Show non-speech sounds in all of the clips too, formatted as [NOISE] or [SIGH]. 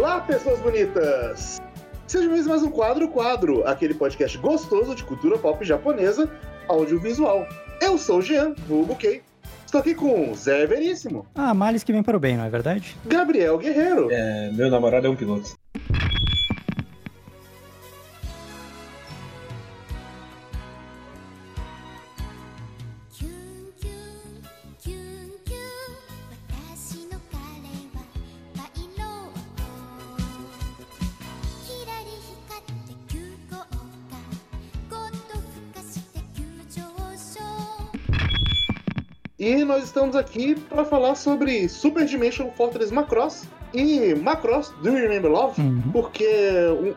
Olá, pessoas bonitas! Seja bem mais um Quadro Quadro, aquele podcast gostoso de cultura pop japonesa audiovisual. Eu sou o Jean, vulgo Kei. Estou aqui com Zé Veríssimo, Ah, males que vem para o bem, não é verdade? Gabriel Guerreiro, É, meu namorado é um piloto.「nós estamos aqui para falar sobre Super Dimension Fortress Macross e Macross Do You Remember Love? Uhum. Porque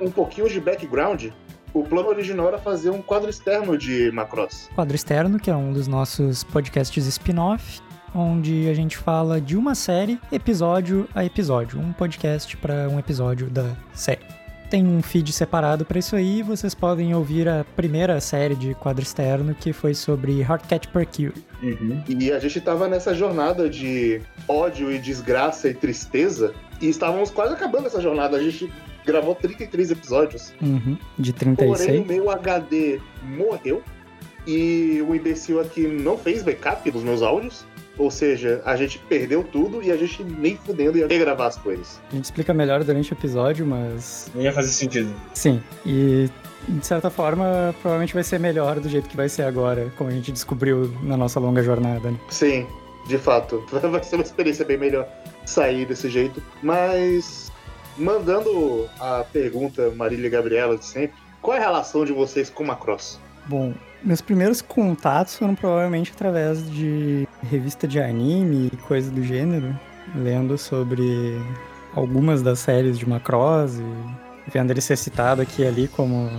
um, um pouquinho de background, o plano original era fazer um quadro externo de Macross. Quadro Externo, que é um dos nossos podcasts spin-off, onde a gente fala de uma série, episódio a episódio. Um podcast para um episódio da série. Tem um feed separado para isso aí, vocês podem ouvir a primeira série de quadro externo, que foi sobre Heartcat Percure. Uhum. E a gente tava nessa jornada de ódio e desgraça e tristeza. E estávamos quase acabando essa jornada. A gente gravou 33 episódios. Uhum, de Porém, o 36. meu HD morreu. E o imbecil aqui não fez backup dos meus áudios. Ou seja, a gente perdeu tudo e a gente nem fudendo ia regravar as coisas. A gente explica melhor durante o episódio, mas Não ia fazer sentido. sim. E de certa forma, provavelmente vai ser melhor do jeito que vai ser agora, como a gente descobriu na nossa longa jornada. Né? Sim, de fato. [LAUGHS] Vai ser uma experiência bem melhor sair desse jeito. Mas, mandando a pergunta Marília e Gabriela de sempre, qual é a relação de vocês com Macross? Bom, meus primeiros contatos foram provavelmente através de revista de anime e coisa do gênero, lendo sobre algumas das séries de Macross e vendo ele ser citado aqui e ali como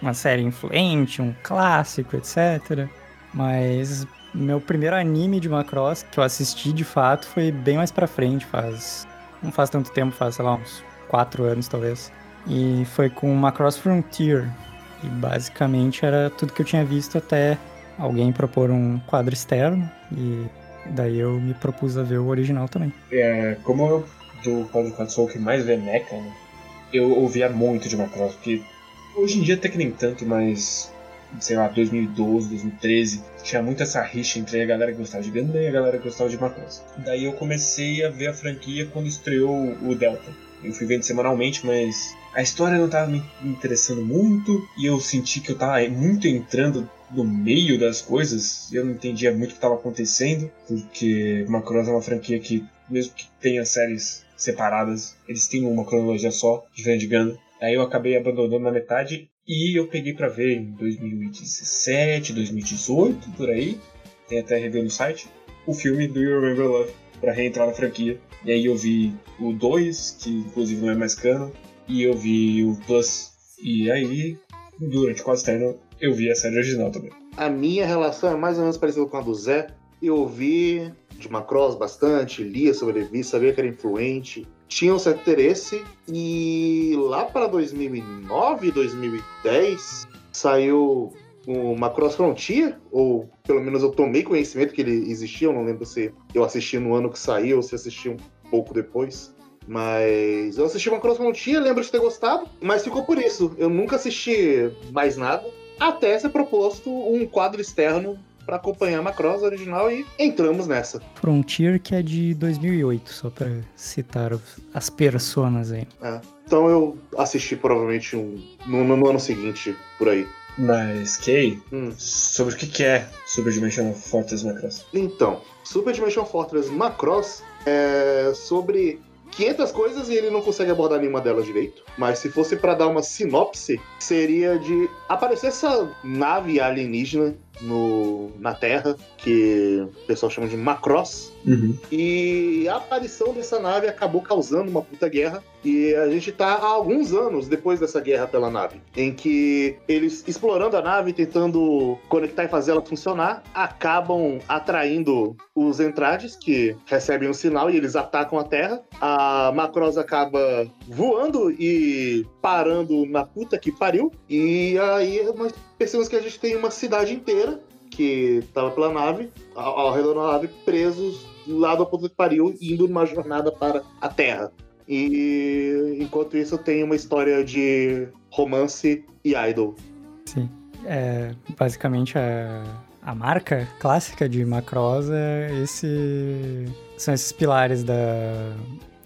uma série influente, um clássico, etc. Mas meu primeiro anime de Macross que eu assisti de fato foi bem mais pra frente, faz não faz tanto tempo, faz sei lá uns quatro anos talvez. E foi com Macross Frontier, e basicamente era tudo que eu tinha visto até alguém propor um quadro externo. E daí eu me propus a ver o original também. É, como eu do podcast sou o que mais vê Mecha, né? Eu ouvia muito de Macross, porque hoje em dia até que nem tanto, mas sei lá, 2012, 2013, tinha muito essa rixa entre a galera que gostava de Gundam e a galera que gostava de Macross. Daí eu comecei a ver a franquia quando estreou o Delta. Eu fui vendo semanalmente, mas a história não tava me interessando muito e eu senti que eu tava muito entrando no meio das coisas eu não entendia muito o que estava acontecendo, porque Macross é uma franquia que, mesmo que tenha séries separadas, eles têm uma cronologia só, diferente de Gundam. Aí eu acabei abandonando na metade e eu peguei pra ver em 2017, 2018, por aí, tem até review no site, o filme Do You Remember Love, pra reentrar na franquia. E aí eu vi o 2, que inclusive não é mais canon, e eu vi o Plus. E aí, durante quase externo, eu vi a série original também. A minha relação é mais ou menos parecida com a do Zé. Eu ouvi de Macross bastante, lia sobre ele, sabia que era influente, tinha um certo interesse. E lá para 2009, 2010, saiu o Macross Frontier, ou pelo menos eu tomei conhecimento que ele existia, eu não lembro se eu assisti no ano que saiu ou se assisti um pouco depois. Mas eu assisti Macross Frontier, lembro de ter gostado, mas ficou por isso. Eu nunca assisti mais nada, até ser proposto um quadro externo para acompanhar a Macross original e entramos nessa. Frontier, que é de 2008, só pra citar as personas aí. É. Então eu assisti provavelmente um, no, no- no ano seguinte, por aí. Mas, Kay, Hum. sobre o que que é Super Dimensional Fortress Macross? Então, Super Dimension Fortress Macross é sobre 500 coisas e ele não consegue abordar nenhuma delas direito. Mas se fosse para dar uma sinopse, seria de aparecer essa nave alienígena no, na Terra, que o pessoal chama de Macross. Uhum. E a aparição dessa nave acabou causando uma puta guerra. E a gente tá há alguns anos depois dessa guerra pela nave. Em que eles, explorando a nave, tentando conectar e fazer ela funcionar, acabam atraindo os entrades que recebem um sinal e eles atacam a Terra. A Macross acaba voando e parando na puta que pariu. E aí nós percebemos que a gente tem uma cidade inteira que tava pela nave, ao, ao redor da nave, presos lá da puta que pariu, indo numa jornada para a Terra. E enquanto isso tem uma história de romance e idol. Sim. É, basicamente a, a marca clássica de Macross é esse. São esses pilares da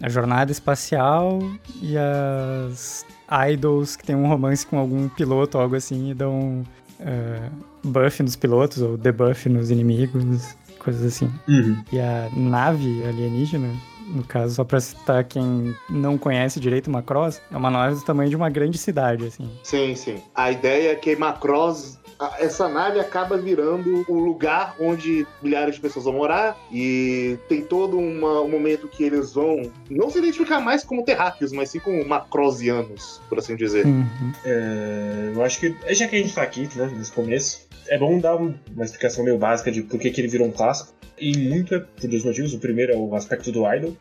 a jornada espacial e as idols que tem um romance com algum piloto algo assim e dão é, buff nos pilotos ou debuff nos inimigos, coisas assim. Uhum. E a nave alienígena, no caso, só pra citar quem não conhece direito Macross, é uma nave do tamanho de uma grande cidade, assim. Sim, sim. A ideia é que Macross, essa nave acaba virando um lugar onde milhares de pessoas vão morar e tem todo uma- um momento que eles vão não se identificar mais como terráqueos, mas sim como macrosianos, por assim dizer. Uhum. É, eu acho que, já que a gente tá aqui, né, nesse começo, é bom dar um- uma explicação meio básica de por que, que ele virou um clássico. E muito é por dois motivos. O primeiro é o aspecto do idol,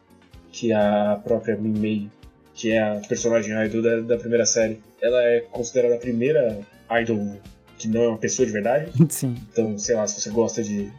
que a própria Min Mei, que é a personagem idol da, da primeira série, ela é considerada a primeira idol que não é uma pessoa de verdade. [LAUGHS] Sim. Então, sei lá, se você gosta de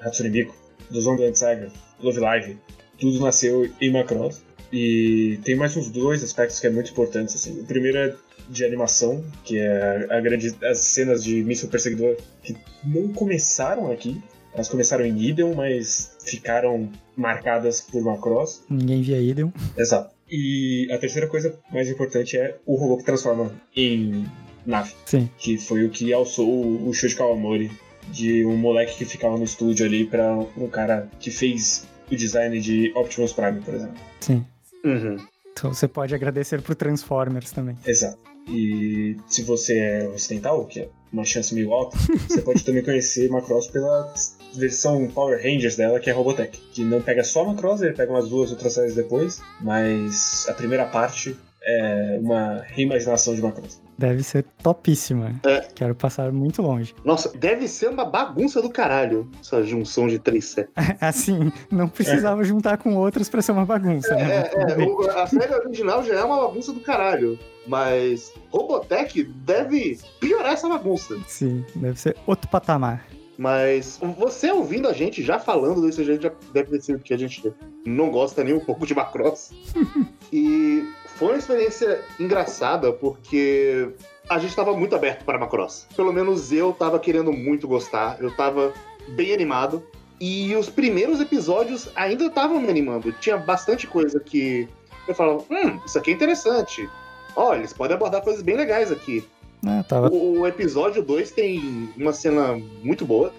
Hatsune Miku, do Zombie Saga, Love Live, tudo nasceu em Macross. E tem mais uns dois aspectos que é muito importantes. Assim. O primeiro é de animação, que é a grande, as cenas de míssil perseguidor que não começaram aqui. Elas começaram em Eden, mas ficaram marcadas por Macross. Ninguém via Idem. Exato. E a terceira coisa mais importante é o robô que transforma em nave Sim. que foi o que alçou o Shuji Kawamori de um moleque que ficava no estúdio ali pra um cara que fez o design de Optimus Prime, por exemplo. Sim. Uhum. Então você pode agradecer pro Transformers também. Exato. E se você é ocidental, que é uma chance meio alta, você pode também conhecer Macross pela versão Power Rangers dela, que é Robotech. Que não pega só Macross, ele pega umas duas outras séries depois, mas a primeira parte é uma reimaginação de Macross. Deve ser topíssima. É. Quero passar muito longe. Nossa, deve ser uma bagunça do caralho, essa junção de três séries. [LAUGHS] Assim, não precisava juntar com outras pra ser uma bagunça, né? É, é, o- a série original já é uma bagunça do caralho. Mas Robotech deve piorar essa bagunça. Sim, deve ser outro patamar. Mas você ouvindo a gente já falando desse jeito, já deve ser que a gente não gosta nem um pouco de Macross. [LAUGHS] e foi uma experiência engraçada porque a gente estava muito aberto para Macross. Pelo menos eu tava querendo muito gostar, eu tava bem animado. E os primeiros episódios ainda estavam me animando. Tinha bastante coisa que eu falava, hum, isso aqui é interessante. Ó, eles podem abordar coisas bem legais aqui. Ah, tava O, o episódio 2 tem uma cena muito boa,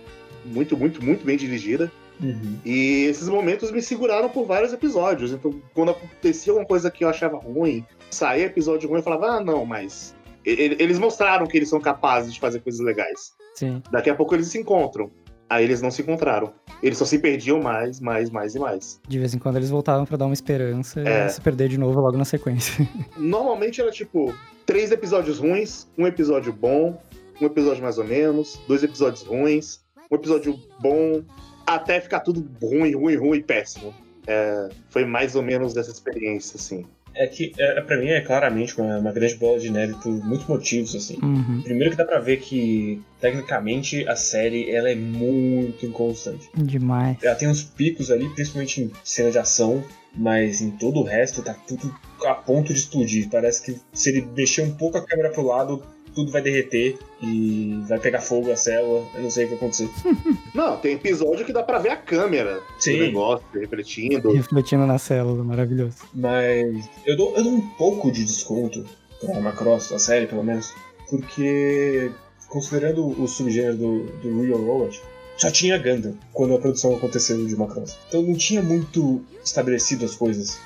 muito, muito, muito bem dirigida. Uhum. E esses momentos me seguraram por vários episódios. Então, quando acontecia alguma coisa que eu achava ruim, saía episódio ruim, eu falava, ah, não, mas. Eles mostraram que eles são capazes de fazer coisas legais. Sim. Daqui a pouco eles se encontram. Aí eles não se encontraram. Eles só se perdiam mais, mais, mais e mais. De vez em quando eles voltavam pra dar uma esperança É. e se perder de novo logo na sequência. [LAUGHS] Normalmente era tipo três episódios ruins, um episódio bom, um episódio mais ou menos, dois episódios ruins, um episódio bom, até ficar tudo ruim, ruim, ruim, péssimo. É, foi mais ou menos dessa experiência, assim. É que, é, pra mim, é claramente uma, uma grande bola de neve por muitos motivos, assim. Uhum. Primeiro que dá pra ver que, tecnicamente, a série ela é muito inconstante. Demais. Ela tem uns picos ali, principalmente em cena de ação, mas em todo o resto tá tudo a ponto de explodir. Parece que se ele mexer um pouco a câmera pro lado, tudo vai derreter e vai pegar fogo a célula. Eu não sei o que vai acontecer. [LAUGHS] Não, tem episódio que dá pra ver a câmera Sim. do negócio refletindo. Refletindo na célula, maravilhoso. Mas eu dou, eu dou um pouco de desconto pra Macross, a série pelo menos, porque considerando o subgênero do, do Real Robot, só tinha Gundam quando a produção aconteceu de Macross. Então não tinha muito estabelecido as coisas.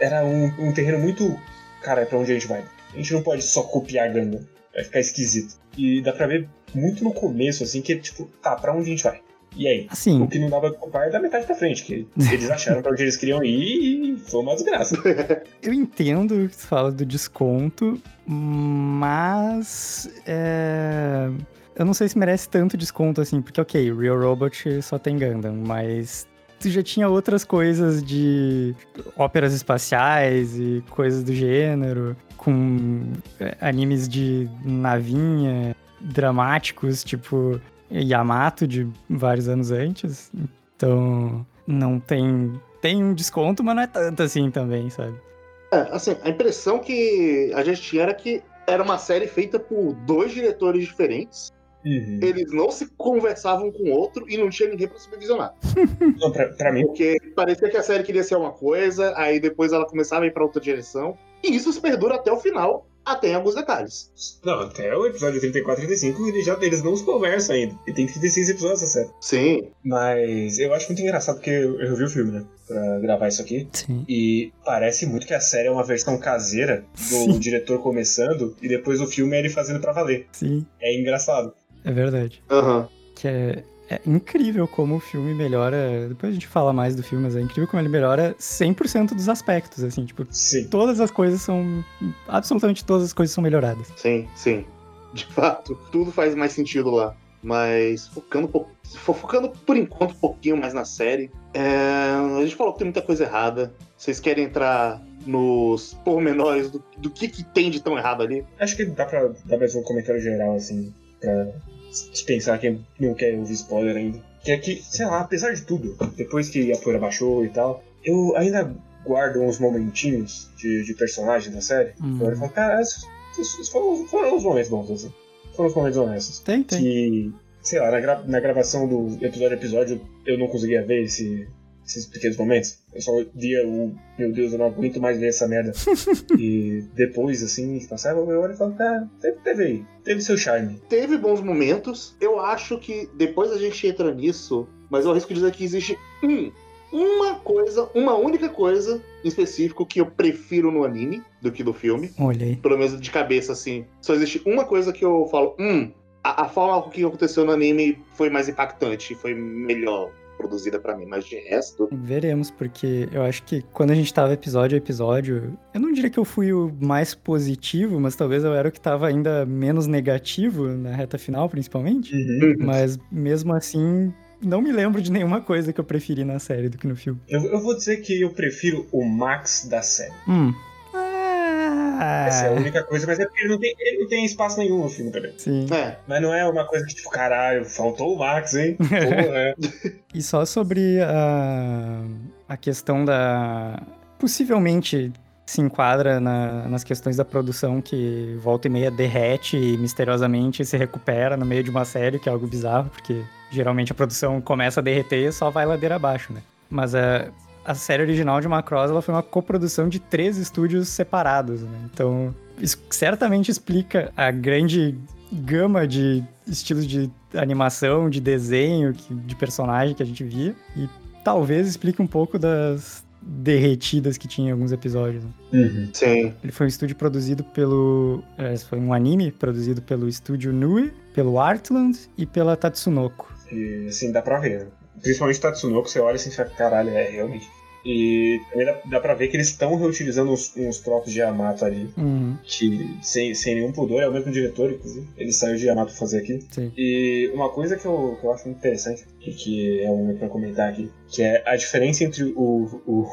Era um, um terreno muito. Cara, é pra onde a gente vai? A gente não pode só copiar Gundam. Vai ficar esquisito. E dá pra ver muito no começo, assim, que tipo, tá, pra onde a gente vai? E aí? Assim, O que não dava pra comprar é da metade pra frente, que eles acharam pra onde eles queriam ir e foi uma desgraça. [LAUGHS] eu entendo que você fala do desconto, mas. é, Eu não sei se merece tanto desconto assim, porque, ok, Real Robot só tem Gundam, mas. Tu já tinha outras coisas de óperas espaciais e coisas do gênero, com é, animes de navinha, dramáticos, tipo Yamato de vários anos antes. Então, não tem. Tem um desconto, mas não é tanto assim também, sabe? É, assim, a impressão que a gente tinha era que era uma série feita por dois diretores diferentes. Uhum. Eles não se conversavam com o outro e não tinha ninguém pra supervisionar. [LAUGHS] Não, pra, pra mim, Porque parecia que a série queria ser uma coisa, aí depois ela começava a ir pra outra direção. E isso se perdura até o final, até em alguns detalhes. não, até o episódio 34 e 35 eles, já, eles não se conversam ainda. E tem 36 episódios essa série. Sim. Mas eu acho muito engraçado porque eu, eu vi o filme, né? Pra gravar isso aqui. Sim. E parece muito que a série é uma versão caseira do Sim. diretor começando e depois o filme é ele fazendo pra valer. Sim, É engraçado. É verdade. Aham. Que é, é incrível como o filme melhora. Depois a gente fala mais do filme, mas é incrível como ele melhora 100% dos aspectos, assim, tipo, Sim. todas as coisas são. Absolutamente todas as coisas são melhoradas. Sim, sim. De fato, tudo faz mais sentido lá. Mas focando, focando por enquanto um pouquinho mais na série. é, a gente falou que tem muita coisa errada. Vocês querem entrar nos pormenores do, do que, que tem de tão errado ali? Acho que dá pra dar mais um comentário geral, assim, pra dispensar quem não quer ouvir spoiler ainda. Que é que, sei lá, apesar de tudo, depois que a poeira baixou e tal, eu ainda guardo uns momentinhos de, de personagem da série. Hum. Eu falo, cara, esses, esses foram, foram os momentos bons, assim. Foram os momentos honestos. Tem, tem. Que, sei lá, na, gra- na gravação do episódio a episódio, eu não conseguia ver esse- esses pequenos momentos. Eu só via o, meu Deus, eu não aguento mais ver essa merda. [LAUGHS] e depois, assim, passava eu olho e falo, cara, teve, teve aí, teve seu charme. Teve bons momentos. Eu acho que depois a gente entra nisso, mas eu arrisco dizer que existe um, uma coisa, uma única coisa em específico que eu prefiro no anime do que no filme. Olha aí. Pelo menos de cabeça, assim. Só existe uma coisa que eu falo, hum, a, a forma que aconteceu no anime foi mais impactante, foi melhor produzida pra mim, mas de resto. Veremos, porque eu acho que quando a gente tava episódio a episódio, eu não diria que eu fui o mais positivo, mas talvez eu era o que tava ainda menos negativo na reta final, principalmente. Mas mesmo assim, não me lembro de nenhuma coisa que eu preferi na série do que no filme. Eu, eu vou dizer que eu prefiro o Max da série. Hum. Essa é a Ah, única coisa, mas é porque ele não tem, ele não tem espaço nenhum no filme também. sim. É, Mas não é uma coisa que, tipo, caralho, faltou o Max, hein? Porra. [LAUGHS] E só sobre a, a questão da. Possivelmente se enquadra na- nas questões da produção que volta e meia derrete e misteriosamente se recupera no meio de uma série, que é algo bizarro, porque geralmente a produção começa a derreter e só vai ladeira abaixo, né? Mas a, a série original de Macross ela foi uma coprodução de três estúdios separados, né? Então, isso certamente explica a grande gama de estilos de animação, de desenho, de personagem que a gente via. E talvez explique um pouco das derretidas que tinha em alguns episódios. né? Uhum. sim. Ele foi um estúdio produzido pelo. é, foi um anime produzido pelo estúdio Nui, pelo Artland e pela Tatsunoko. E assim, dá pra ver. Principalmente Tatsunoko, você olha assim e fala, caralho, é realmente. E também dá, pra ver que eles estão reutilizando uns, uns trocos de Yamato ali, Uhum, que sem, sem nenhum pudor, é o mesmo diretor, inclusive. Ele saiu de Yamato pra fazer aqui. sim. E uma coisa que eu, que eu acho interessante, e que é um pra comentar aqui, que é a diferença entre o, o,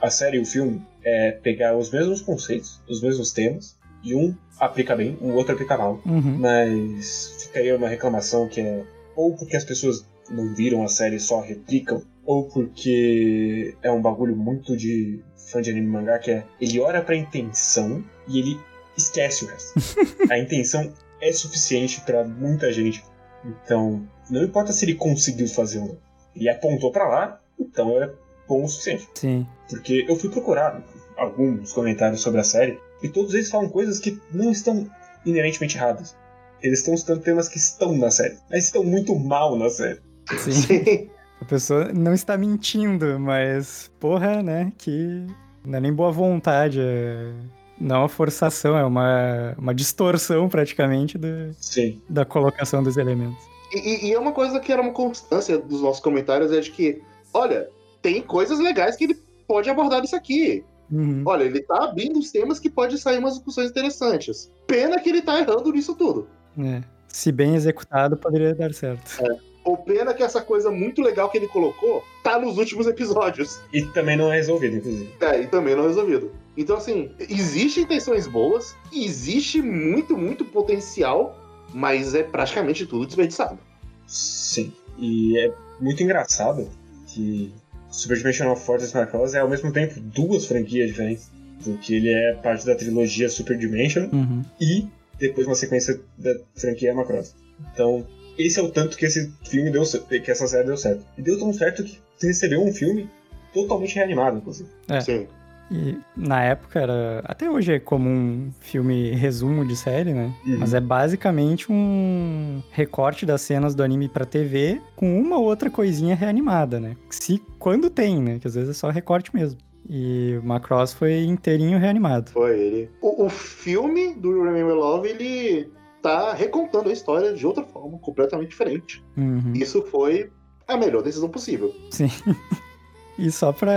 a série e o filme é pegar os mesmos conceitos, os mesmos temas, e um aplica bem, o outro aplica mal. Uhum. Mas ficaria uma reclamação que é ou porque as pessoas não viram a série e só replicam, ou porque é um bagulho muito de fã de anime mangá que é ele olha pra intenção e ele esquece o resto. [LAUGHS] a intenção é suficiente pra muita gente. Então, não importa se ele conseguiu fazer ou não. Ele apontou pra lá, então é bom o suficiente. Sim. Porque eu fui procurar alguns comentários sobre a série e todos eles falam coisas que não estão inerentemente erradas. Eles estão citando temas que estão na série, mas estão muito mal na série. Sim. Sim. A pessoa não está mentindo, mas, porra, né? Que não é nem boa vontade. É... Não é uma forçação, é uma, uma distorção praticamente do, Sim. da colocação dos elementos. E, e- é uma coisa que era uma constância dos nossos comentários, é de que, olha, tem coisas legais que ele pode abordar disso aqui. Uhum. Olha, ele tá abrindo os temas que pode sair umas discussões interessantes. Pena que ele tá errando nisso tudo. É. Se bem executado, poderia dar certo. Ou pena que essa coisa muito legal que ele colocou tá nos últimos episódios. E também não é resolvido, inclusive. É, e também não resolvido. Então, assim, existem intenções boas, existe muito, muito potencial, mas é praticamente tudo desperdiçado. Sim. E é muito engraçado que Super Dimensional Fortress Macross é ao mesmo tempo duas franquias diferentes. Porque ele é parte da trilogia Super Dimension Uhum. e depois uma sequência da franquia Macross. Então, esse é o tanto que esse filme deu que essa série deu certo. E deu tão certo que recebeu um filme totalmente reanimado, inclusive. É. Sim. E na época era. Até hoje é comum um filme resumo de série, né? Uhum. Mas é basicamente um recorte das cenas do anime pra TV com uma ou outra coisinha reanimada, né? Se quando tem, né? Que às vezes é só recorte mesmo. E o Macross foi inteirinho reanimado. Foi ele. O, o filme do Remember Love, ele tá recontando a história de outra forma, completamente diferente. Uhum. Isso foi a melhor decisão possível. Sim. [LAUGHS] E só pra.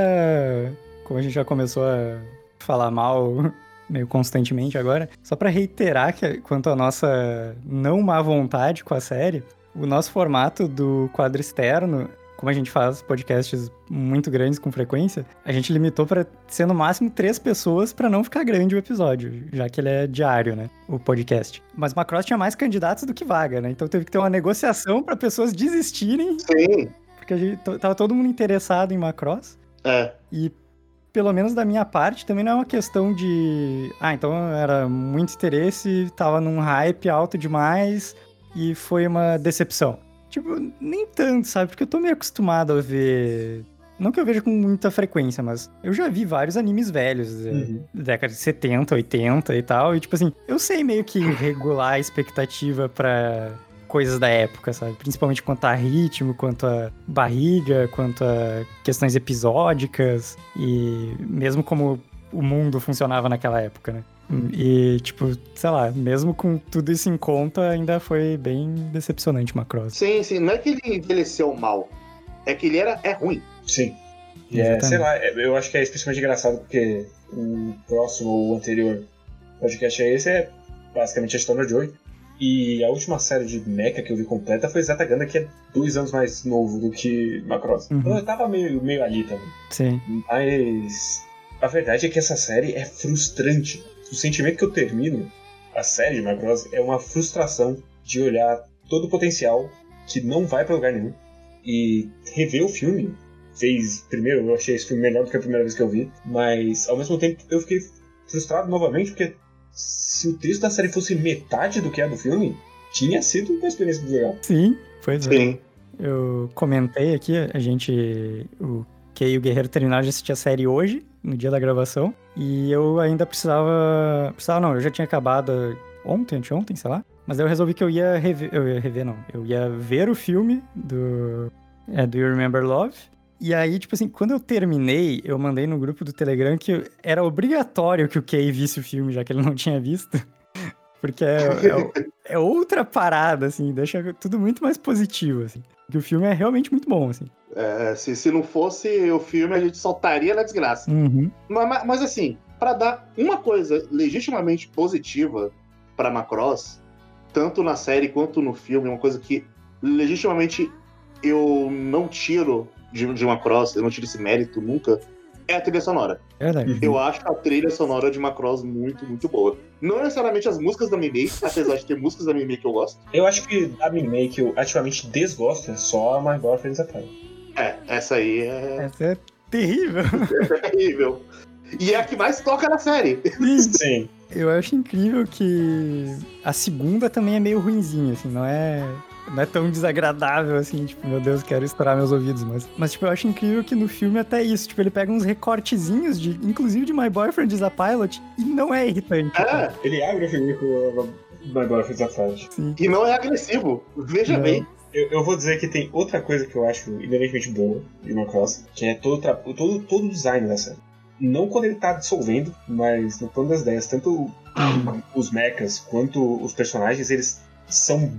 Como a gente já começou a falar mal [LAUGHS] meio constantemente agora, só pra reiterar que, quanto à nossa não má vontade com a série, o nosso formato do quadro externo, como a gente faz podcasts muito grandes com frequência, a gente limitou pra ser no máximo três pessoas pra não ficar grande o episódio, já que ele é diário, né? O podcast. Mas Macross tinha mais candidatos do que vaga, né? Então teve que ter uma negociação pra pessoas desistirem Sim. porque a gente, tava todo mundo interessado em Macross. É. E, pelo menos da minha parte, também não é uma questão de. Ah, então era muito interesse, tava num hype alto demais e foi uma decepção. Tipo, nem tanto, sabe? Porque eu tô meio acostumado a ver. Não que eu veja com muita frequência, mas eu já vi vários animes velhos, é, Uhum. década de 70, 80 e tal. E, tipo assim, eu sei meio que [LAUGHS] regular a expectativa pra coisas da época, sabe? Principalmente quanto a ritmo, quanto a barriga, quanto a questões episódicas e mesmo como o mundo funcionava naquela época, né? E, tipo, sei lá, mesmo com tudo isso em conta, ainda foi bem decepcionante Macross. Sim, sim. Não é que ele envelheceu mal. É que ele era é ruim. Sim. E é, sei lá, é- eu acho que é especialmente engraçado porque o próximo ou o anterior podcast a esse é basicamente a história de Joy. E a última série de Mecha que eu vi completa foi Zetaganda, que é dois anos mais novo do que Macross. Uhum. Então eu tava meio, meio ali também. Sim. Mas a verdade é que essa série é frustrante. O sentimento que eu termino a série de Macross é uma frustração de olhar todo o potencial que não vai pra lugar nenhum e rever o filme. Fez primeiro, eu achei esse filme melhor do que a primeira vez que eu vi, mas ao mesmo tempo eu fiquei frustrado novamente porque se o texto da série fosse metade do que é do filme, tinha sido uma experiência muito legal. Sim, pois é. Sim. Eu comentei aqui, a gente. O Kei e o Guerreiro terminaram de assistir a série hoje, no dia da gravação. E eu ainda precisava. Precisava não, eu já tinha acabado ontem, anteontem, sei lá. Mas eu resolvi que eu ia rever. Eu ia rever, não. Eu ia ver o filme do. É, do You Remember Love. E aí, tipo assim, quando eu terminei, eu mandei no grupo do Telegram que era obrigatório que o Kei visse o filme, já que ele não tinha visto. [LAUGHS] Porque é, é, é outra parada, assim, deixa tudo muito mais positivo, assim. Porque o filme é realmente muito bom, assim. É, se, se não fosse o filme, a gente soltaria na desgraça. Uhum. Mas, mas- assim, pra dar uma coisa legitimamente positiva pra Macross, tanto na série quanto no filme, uma coisa que legitimamente eu não tiro de, de Macross, eu não tiro esse mérito nunca, é a trilha sonora. É verdade. Eu acho a trilha sonora de Macross muito, muito boa. Não necessariamente as músicas da Mimei, [LAUGHS] apesar de ter músicas da Mimei que eu gosto. Eu acho que a anime que eu ativamente desgosto é só a My Boyfriend's a. É, essa aí é Essa é terrível. [LAUGHS] terrível. E é a que mais toca na série. Sim. Eu acho incrível que a segunda também é meio ruinzinha, assim, não é. Não é tão desagradável assim, tipo, meu Deus, quero estourar meus ouvidos, mas, mas tipo, eu acho incrível que no filme até isso, tipo, ele pega uns recortezinhos de, inclusive de My Boyfriend is a Pilot, e não é irritante. É, Ele abre o filme com My Boyfriend's a Pilot. Sim. e não é agressivo. Veja Não. bem. Eu, eu vou dizer que tem outra coisa que eu acho inerentemente boa de Macross, que é todo, todo, todo o design da série. Não quando ele tá dissolvendo, mas no plano das ideias. Tanto os mechas quanto os personagens, eles são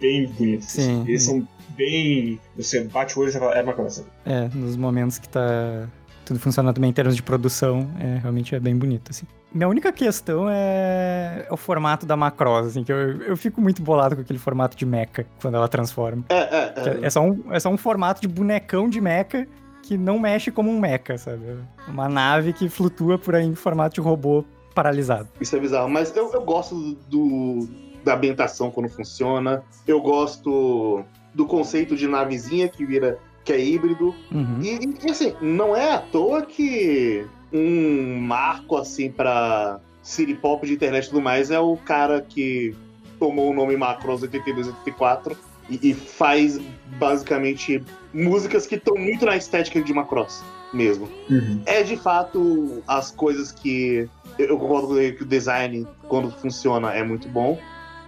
bem bonitos. Sim. Eles são bem. Você bate o olho e você fala, é Macross. É, nos momentos que tá tudo funcionando bem em termos de produção, é, realmente é bem bonito, assim. Minha única questão é o formato da Macross, assim, que eu, eu fico muito bolado com aquele formato de mecha, quando ela transforma. É, é, Que é. É, só um, é só um formato de bonecão de mecha que não mexe como um mecha, sabe? Uma nave que flutua por aí em formato de robô paralisado. Isso é bizarro. Mas eu, eu gosto do, da ambientação quando funciona. Eu gosto do conceito de navezinha que vira. Que é híbrido. Uhum. E, e, assim, não é à toa que um marco assim pra city pop de internet e tudo mais é o cara que tomou o nome Macross 82 84 e, e faz basicamente músicas que estão muito na estética de Macross mesmo. Uhum. É de fato as coisas que eu concordo com ele que o design, quando funciona, é muito bom.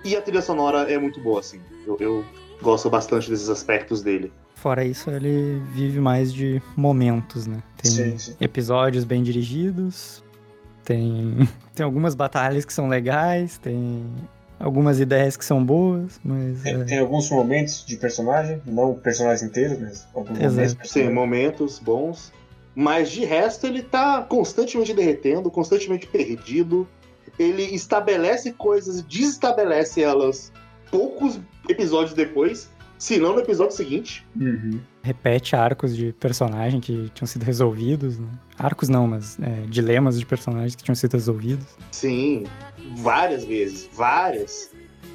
E a trilha sonora é muito boa, assim. Eu, eu gosto bastante desses aspectos dele. Fora isso, ele vive mais de momentos, né? Tem Sim, sim. episódios bem dirigidos, tem, [LAUGHS] tem algumas batalhas que são legais, tem algumas ideias que são boas, mas. Tem, é, tem alguns momentos de personagem, não personagens inteiros, mas alguns Exato. momentos. Sim, momentos bons. Mas de resto, ele tá constantemente derretendo, constantemente perdido. Ele estabelece coisas, desestabelece elas poucos episódios depois, se não no episódio seguinte. Uhum. repete arcos de personagem que tinham sido resolvidos. Né? Arcos não, mas é, dilemas de personagens que tinham sido resolvidos. Sim, várias vezes, várias.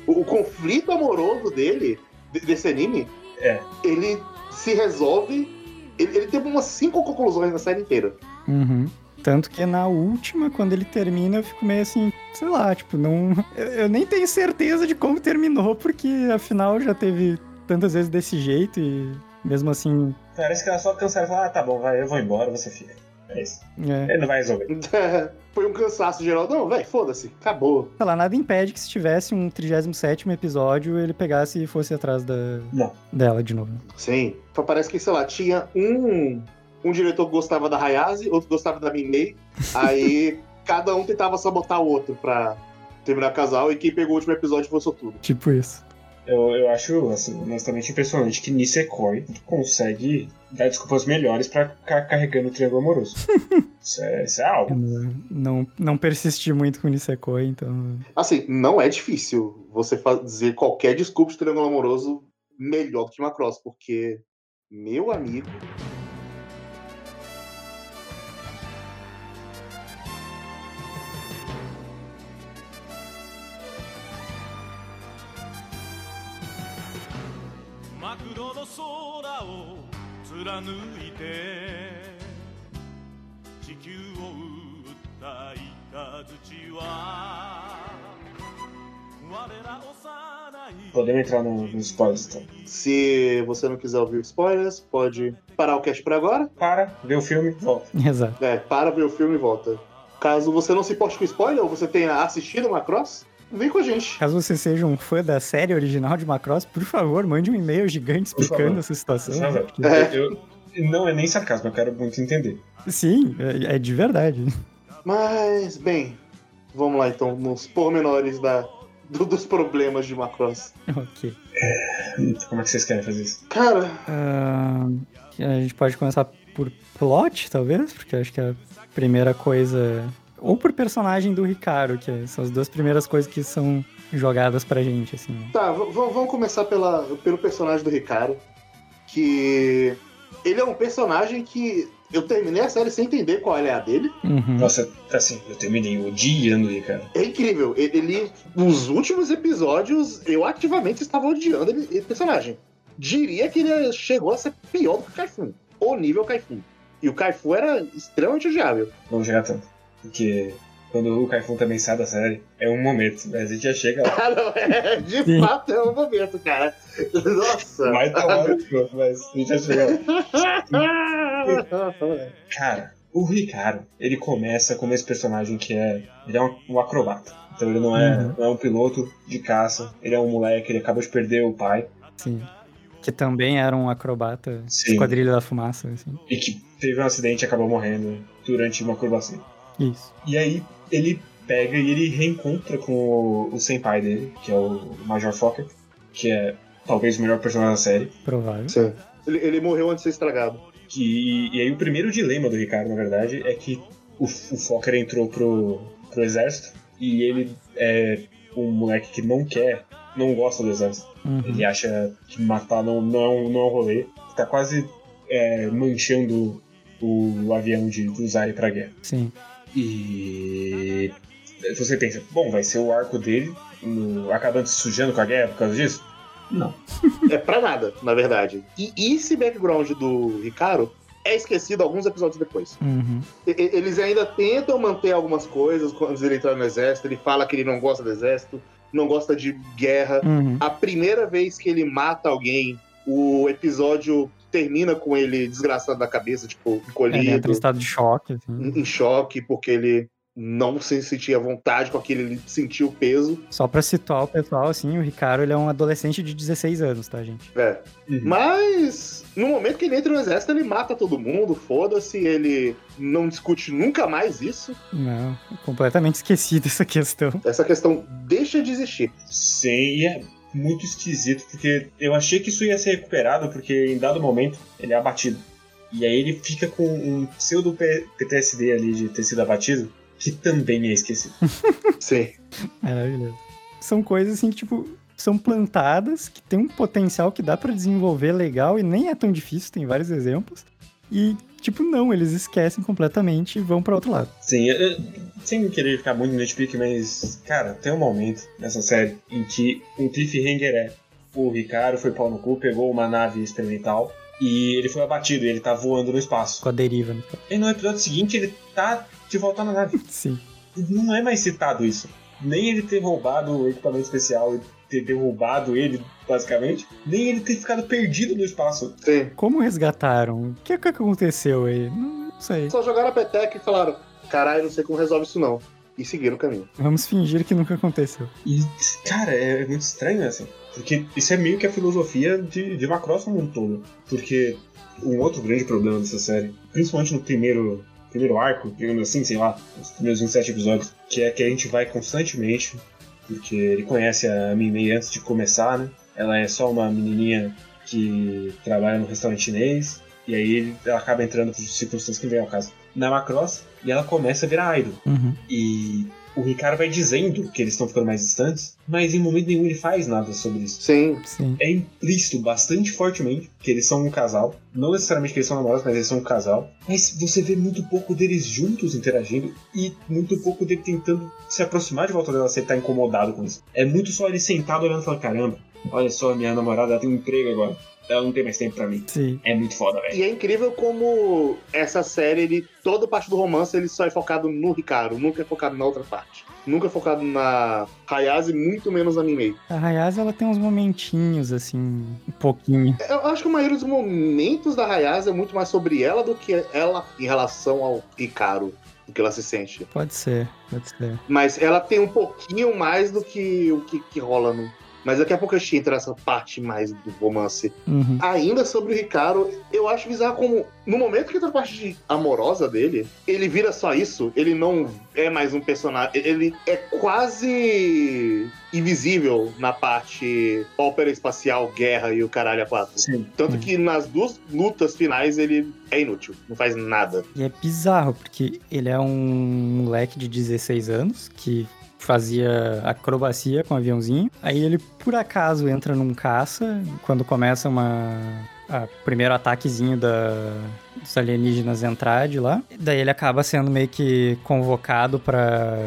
O, o conflito amoroso dele, de- desse anime, É. ele se resolve. Ele, ele tem umas cinco conclusões na série inteira. Uhum. Tanto que na última, quando ele termina, eu fico meio assim, sei lá, tipo, não. [LAUGHS] Eu, eu nem tenho certeza de como terminou, porque afinal já teve tantas vezes desse jeito e mesmo assim. Parece que ela só cansaram e falou: ah, tá bom, vai, eu vou embora, você fica. É isso. É, Ele não vai resolver. [LAUGHS] Foi um cansaço geral. Não, velho, foda-se, acabou. sei lá, nada impede que se tivesse um 37 episódio, ele pegasse e fosse atrás da, Não. dela de novo. Sim. Só parece que, sei lá, tinha um. Um diretor que gostava da Hayase, outro gostava da Minei. [LAUGHS] Aí cada um tentava sabotar o outro pra terminar o casal. E quem pegou o último episódio foi o tudo. Tipo isso. Eu, eu acho, assim, honestamente impressionante que Nisekoi consegue dar desculpas melhores pra ficar carregando o triângulo amoroso. [LAUGHS] isso, é, isso é algo. Eu Não, não persisti muito com Nisekoi, então. Assim, não é difícil você fazer qualquer desculpa de triângulo amoroso melhor do que Macross, porque, meu amigo. 貫いて地球を打った雷は我ら幼い Podemos entrar no- nos spoilers então. Se você não quiser ouvir spoilers, pode parar o cast por agora. Para, vê o filme, volta. [LAUGHS] Exato. É, para ver o filme e volta. Caso você não se importe com spoiler ou você tenha assistido Macross, vem com a gente. Caso você seja um fã da série original de Macross, por favor, mande um e-mail gigante explicando essa situação. Favor. porque- É. Eu, não é nem sarcasmo, eu quero muito entender. Sim, é, é de verdade. Mas, bem, vamos lá então, nos pormenores da, do- dos problemas de Macross. ok. Como é que vocês querem fazer isso? Cara, Ah, a gente pode começar por plot, talvez, porque acho que a primeira coisa. Ou por personagem do Ricardo, que são as duas primeiras coisas que são jogadas pra gente, assim. tá, v- v- vamos começar pela, pelo personagem do Ricardo. Que ele é um personagem que eu terminei a série sem entender qual é a dele. Uhum. Nossa, assim, eu terminei odiando ele, cara. É incrível. Ele, nos últimos episódios, eu ativamente estava odiando ele, esse personagem. Diria que ele chegou a ser pior do que o Kaifun. O nível Kaifun. E o Kaifu era extremamente odiável. Não chegar tanto. Porque quando o Kaifun também sai da série, é um momento, mas a gente já chega lá. Ah, não, é, de Sim. fato é um momento, cara. Nossa. Mais da hora, mas a gente já chega lá. Cara, o Ricardo, ele começa como esse personagem que é. Ele é um, um acrobata. Então ele não é, Uhum. não é um piloto de caça, ele é um moleque, ele acabou de perder o pai. Sim. Que também era um acrobata Sim. esquadrilha da fumaça, assim. E que teve um acidente e acabou morrendo durante uma acrobacia. Isso. E aí ele pega e ele reencontra com o, o senpai dele, que é o Major Fokker, que é talvez o melhor personagem da série. Provável. Sim. Ele, ele morreu antes de ser estragado. Que, e aí o primeiro dilema do Ricardo, na verdade, é que o, o Fokker entrou pro, pro exército e ele é um moleque que não quer, não gosta do exército. Uhum. Ele acha que matar não, não, é um- não é um rolê. Tá quase é, manchando o, avião de, de usar ele pra guerra. Sim. E você pensa, bom, vai ser o arco dele no- acabando se sujando com a guerra por causa disso? Não. [LAUGHS] É pra nada, na verdade. E, e esse background do Ricardo é esquecido alguns episódios depois. Uhum. E- Eles ainda tentam manter algumas coisas quando ele entra no exército. Ele fala que ele não gosta do exército, não gosta de guerra. Uhum. A primeira vez que ele mata alguém, o episódio termina com ele desgraçado da cabeça, tipo, Ele entra encolhido, em estado de choque. assim. em choque, porque ele não se sentia à vontade com aquilo, ele sentiu o peso. Só pra situar o pessoal, assim, o Ricardo ele é um adolescente de 16 anos, tá, gente? É. Uhum. Mas no momento que ele entra no exército, ele mata todo mundo, foda-se, ele não discute nunca mais isso. Não, completamente esquecido [LAUGHS] essa questão. Essa questão deixa de existir. Sim, é muito esquisito, porque eu achei que isso ia ser recuperado, porque em dado momento ele é abatido. E aí ele fica com um pseudo PTSD ali de ter sido abatido, que também é esquecido. [LAUGHS] Sim. Maravilhoso. São coisas assim que, tipo, são plantadas, que tem um potencial que dá pra desenvolver legal e nem é tão difícil, tem vários exemplos. E, tipo, não, eles esquecem completamente e vão pra outro lado. Sim, eu- sem querer ficar muito nitpick, mas, cara, tem um momento nessa série em que um cliffhanger é o Ricardo foi pau no cu, pegou uma nave experimental e ele foi abatido e ele tá voando no espaço. Com a deriva. né? E no episódio seguinte ele tá de volta na nave. [LAUGHS] Sim. Não é mais citado isso. Nem ele ter roubado o equipamento especial e ter derrubado ele, basicamente, nem ele ter ficado perdido no espaço. Sim. Como resgataram? O que, que aconteceu aí? Não sei. Só jogaram a peteca e falaram: caralho, não sei como resolve isso não. E seguiram o caminho. Vamos fingir que nunca aconteceu. E, cara, é muito estranho assim. Porque isso é meio que a filosofia de, de Macross como um todo. Porque um outro grande problema dessa série, principalmente no primeiro, primeiro arco, digamos assim, sei lá, os primeiros 27 episódios, que é que a gente vai constantemente, porque ele conhece a Mimei antes de começar, né? Ela é só uma menininha que trabalha no restaurante chinês, e aí ele- ela acaba entrando por circunstâncias que não vem ao caso. Na Macross, e ela começa a virar idol. Uhum. E o Ricardo vai dizendo que eles estão ficando mais distantes, mas em momento nenhum ele faz nada sobre isso. Sim. Sim. É implícito bastante fortemente que eles são um casal. Não necessariamente que eles são namorados, mas eles são um casal. Mas você vê muito pouco deles juntos interagindo e muito pouco dele tentando se aproximar de volta dela se ele tá incomodado com isso. É muito só ele sentado olhando e falando: caramba, olha só, minha namorada ela tem um emprego agora. Ela não tem mais tempo pra mim. Sim. É muito foda, velho. E é incrível como essa série, ele, toda parte do romance, ele só é focado no Ricardo, nunca é focado na outra parte. Nunca é focado na Hayase, muito menos na Mimei. A Hayase, ela tem uns momentinhos, assim, um pouquinho. Eu acho que a maioria dos momentos da Hayase é muito mais sobre ela do que ela em relação ao Ricardo, do que ela se sente. Pode ser, pode ser. Mas ela tem um pouquinho mais do que o que, que rola no. Mas daqui a pouco a gente entra nessa parte mais do romance. Uhum. Ainda sobre o Ricardo, eu acho bizarro como, no momento que entra a parte de- amorosa dele, ele vira só isso, ele não é mais um personagem, ele é quase invisível na parte ópera espacial, guerra e o caralho a quatro. Sim. Tanto que nas duas lutas finais ele é inútil, não faz nada. E é bizarro, porque ele é um moleque de 16 anos que fazia acrobacia com aviãozinho. Aí ele, por acaso, entra num caça quando começa uma. A primeiro ataquezinho da, dos alienígenas entrar de lá. Daí ele acaba sendo meio que convocado pra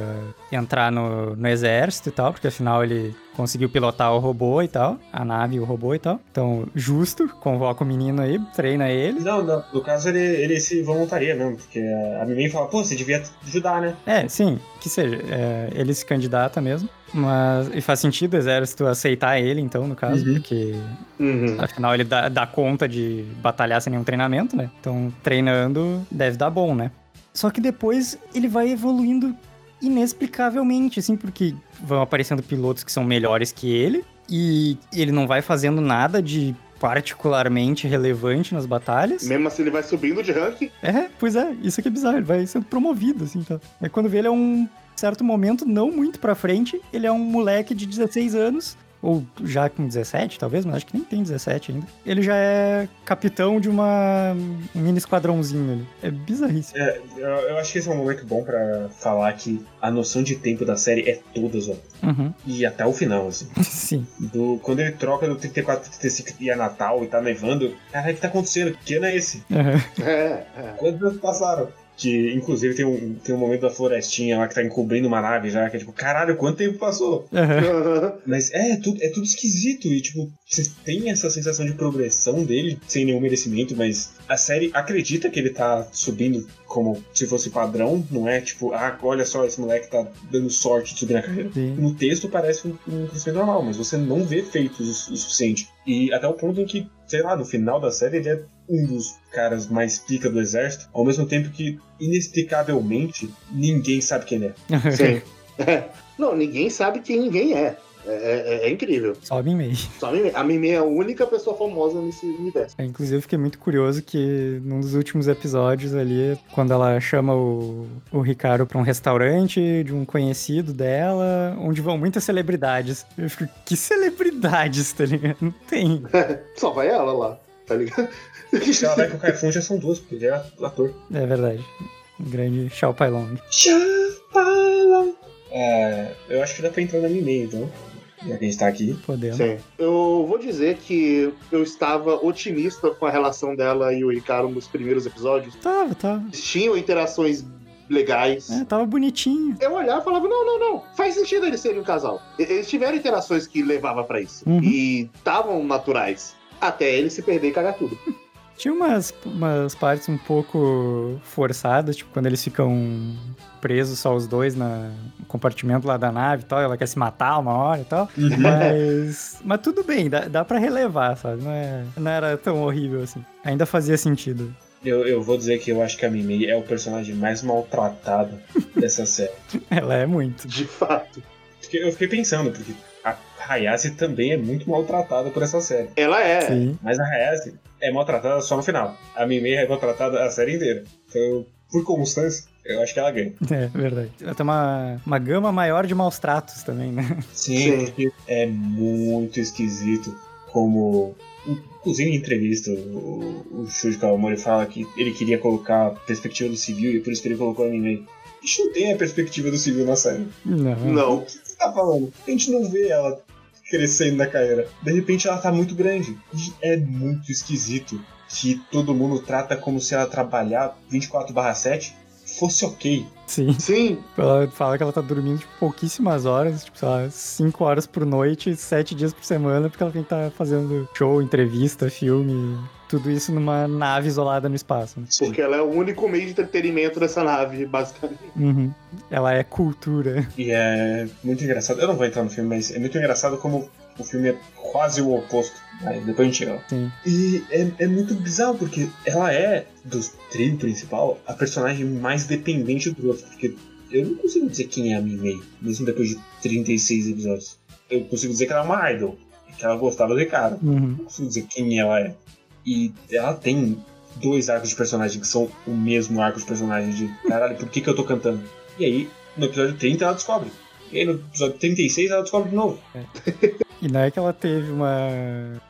entrar no, no exército e tal, porque afinal ele conseguiu pilotar o robô e tal, a nave e o robô e tal. Então, justo, convoca o menino aí, treina ele. Não, não, no caso ele, ele se voluntaria mesmo, porque a Mimei fala, pô, você devia ajudar, né? É, sim, que seja. é, ele se candidata mesmo. Mas. E faz sentido o exército aceitar ele, então, no caso, Uhum. porque Uhum. afinal ele dá, dá conta de batalhar sem nenhum treinamento, né? Então, treinando deve dar bom, né? Só que depois ele vai evoluindo inexplicavelmente, assim, porque vão aparecendo pilotos que são melhores que ele, e ele não vai fazendo nada de particularmente relevante nas batalhas. Mesmo assim ele vai subindo de rank, É, pois é, isso aqui é bizarro, ele vai sendo promovido, assim, tá? Aí quando vê ele é um certo momento, não muito pra frente, ele é um moleque de 16 anos, ou já com 17, talvez, mas acho que nem tem 17 ainda. Ele já é capitão de uma um mini esquadrãozinho ali. É bizarríssimo. É, eu, eu acho que esse é um momento bom pra falar que a noção de tempo da série é toda zoada. Uhum. E até o final, assim. [LAUGHS] Sim. Do, quando ele troca do 34 pro 35 e é Natal e tá nevando, cara, o que tá acontecendo? Que ano é esse? Uhum. é, é. Quantos anos passaram? Que, inclusive, tem um, tem um momento da florestinha lá que tá encobrindo uma nave já, que é tipo, caralho, quanto tempo passou? Aham. Mas é, é tudo, é tudo esquisito. E, tipo, você tem essa sensação de progressão dele, sem nenhum merecimento, mas a série acredita que ele tá subindo como se fosse padrão, não é tipo, ah, olha só, esse moleque tá dando sorte de subir na carreira. Sim. No texto parece um, um crescimento normal, mas você não vê feitos o, o suficiente. E até o ponto em que, sei lá, no final da série ele é um dos caras mais pica do exército, ao mesmo tempo que, inexplicavelmente, ninguém sabe quem ele é. [LAUGHS] Sim. É. [LAUGHS] Não, ninguém sabe quem ninguém é. É, é- é incrível. Sobe em meio. Só a Mimi. A Mimi é a única pessoa famosa nesse universo. É, Inclusive, eu fiquei muito curioso que num dos últimos episódios ali, quando ela chama o, o Ricardo pra um restaurante de um conhecido dela, onde vão muitas celebridades. Eu fico, que celebridades, tá ligado? Não tem. [LAUGHS] Só vai ela lá, tá ligado? Se ela vai com o Kaifun já são duas, porque ele é ator. É verdade. Um grande Xiao Pai Long. É, eu acho que dá pra entrar minha e-mail, então. Já que a gente tá aqui. Podemos. Sim. Eu vou dizer que eu estava otimista com a relação dela e o Ricardo nos primeiros episódios. Tava, tava. Eles tinham interações legais. É, tava bonitinho. Eu olhava e falava, não, não, não, faz sentido eles serem um casal. Eles tiveram interações que levavam pra isso. Uhum. E estavam naturais. Até ele se perder e cagar tudo. Tinha umas, umas partes um pouco forçadas, tipo, quando eles ficam presos só os dois na, no compartimento lá da nave e tal, ela quer se matar uma hora e tal. Mas, mas tudo bem, dá, dá pra relevar, sabe? Não, é, não era tão horrível assim. Ainda fazia sentido. Eu, eu vou dizer que eu acho que a Mimi é o personagem mais maltratado [LAUGHS] dessa série. Ela é muito. De fato. Eu fiquei pensando, porque a Hayase também é muito maltratada por essa série. Ela é. Sim. Mas a Hayase é maltratada só no final. A Mimi é maltratada a série inteira. Então, por constância, eu acho que ela ganha. É verdade. Ela tem uma, uma gama maior de maus tratos também, né? Sim, Sim. porque é muito esquisito como. Inclusive em entrevista, o, o Shuji Kawamori fala que ele queria colocar a perspectiva do civil e por isso que ele colocou a Mimi. A gente não tem a perspectiva do civil na série. Não. Não. O que você tá falando? A gente não vê ela crescendo na carreira. De repente ela tá muito grande. E é muito esquisito que todo mundo trata como se ela trabalhar 24/7 fosse ok. Sim. Sim. Ela fala que ela tá dormindo tipo, pouquíssimas horas, tipo, sei lá, 5 horas por noite, 7 dias por semana, porque ela tem que estar fazendo show, entrevista, filme, tudo isso numa nave isolada no espaço. né? Porque ela é o único meio de entretenimento dessa nave, basicamente. Uhum. Ela é cultura. E é muito engraçado. Eu não vou entrar no filme, mas é muito engraçado como o filme é quase o oposto. Aí depois a gente chega. Sim. E é, é muito bizarro, porque ela é, do trio principal, a personagem mais dependente do outro. Porque eu não consigo dizer quem é a Mimei, mesmo depois de 36 episódios. Eu consigo dizer que ela é uma idol, que ela gostava do cara. Uhum. Não consigo dizer quem ela é. E ela tem dois arcos de personagem que são o mesmo arco de personagem de caralho, por que, que eu tô cantando? E aí, no episódio 30 ela descobre. E aí no episódio 36 ela descobre de novo. [LAUGHS] E não é que ela teve uma.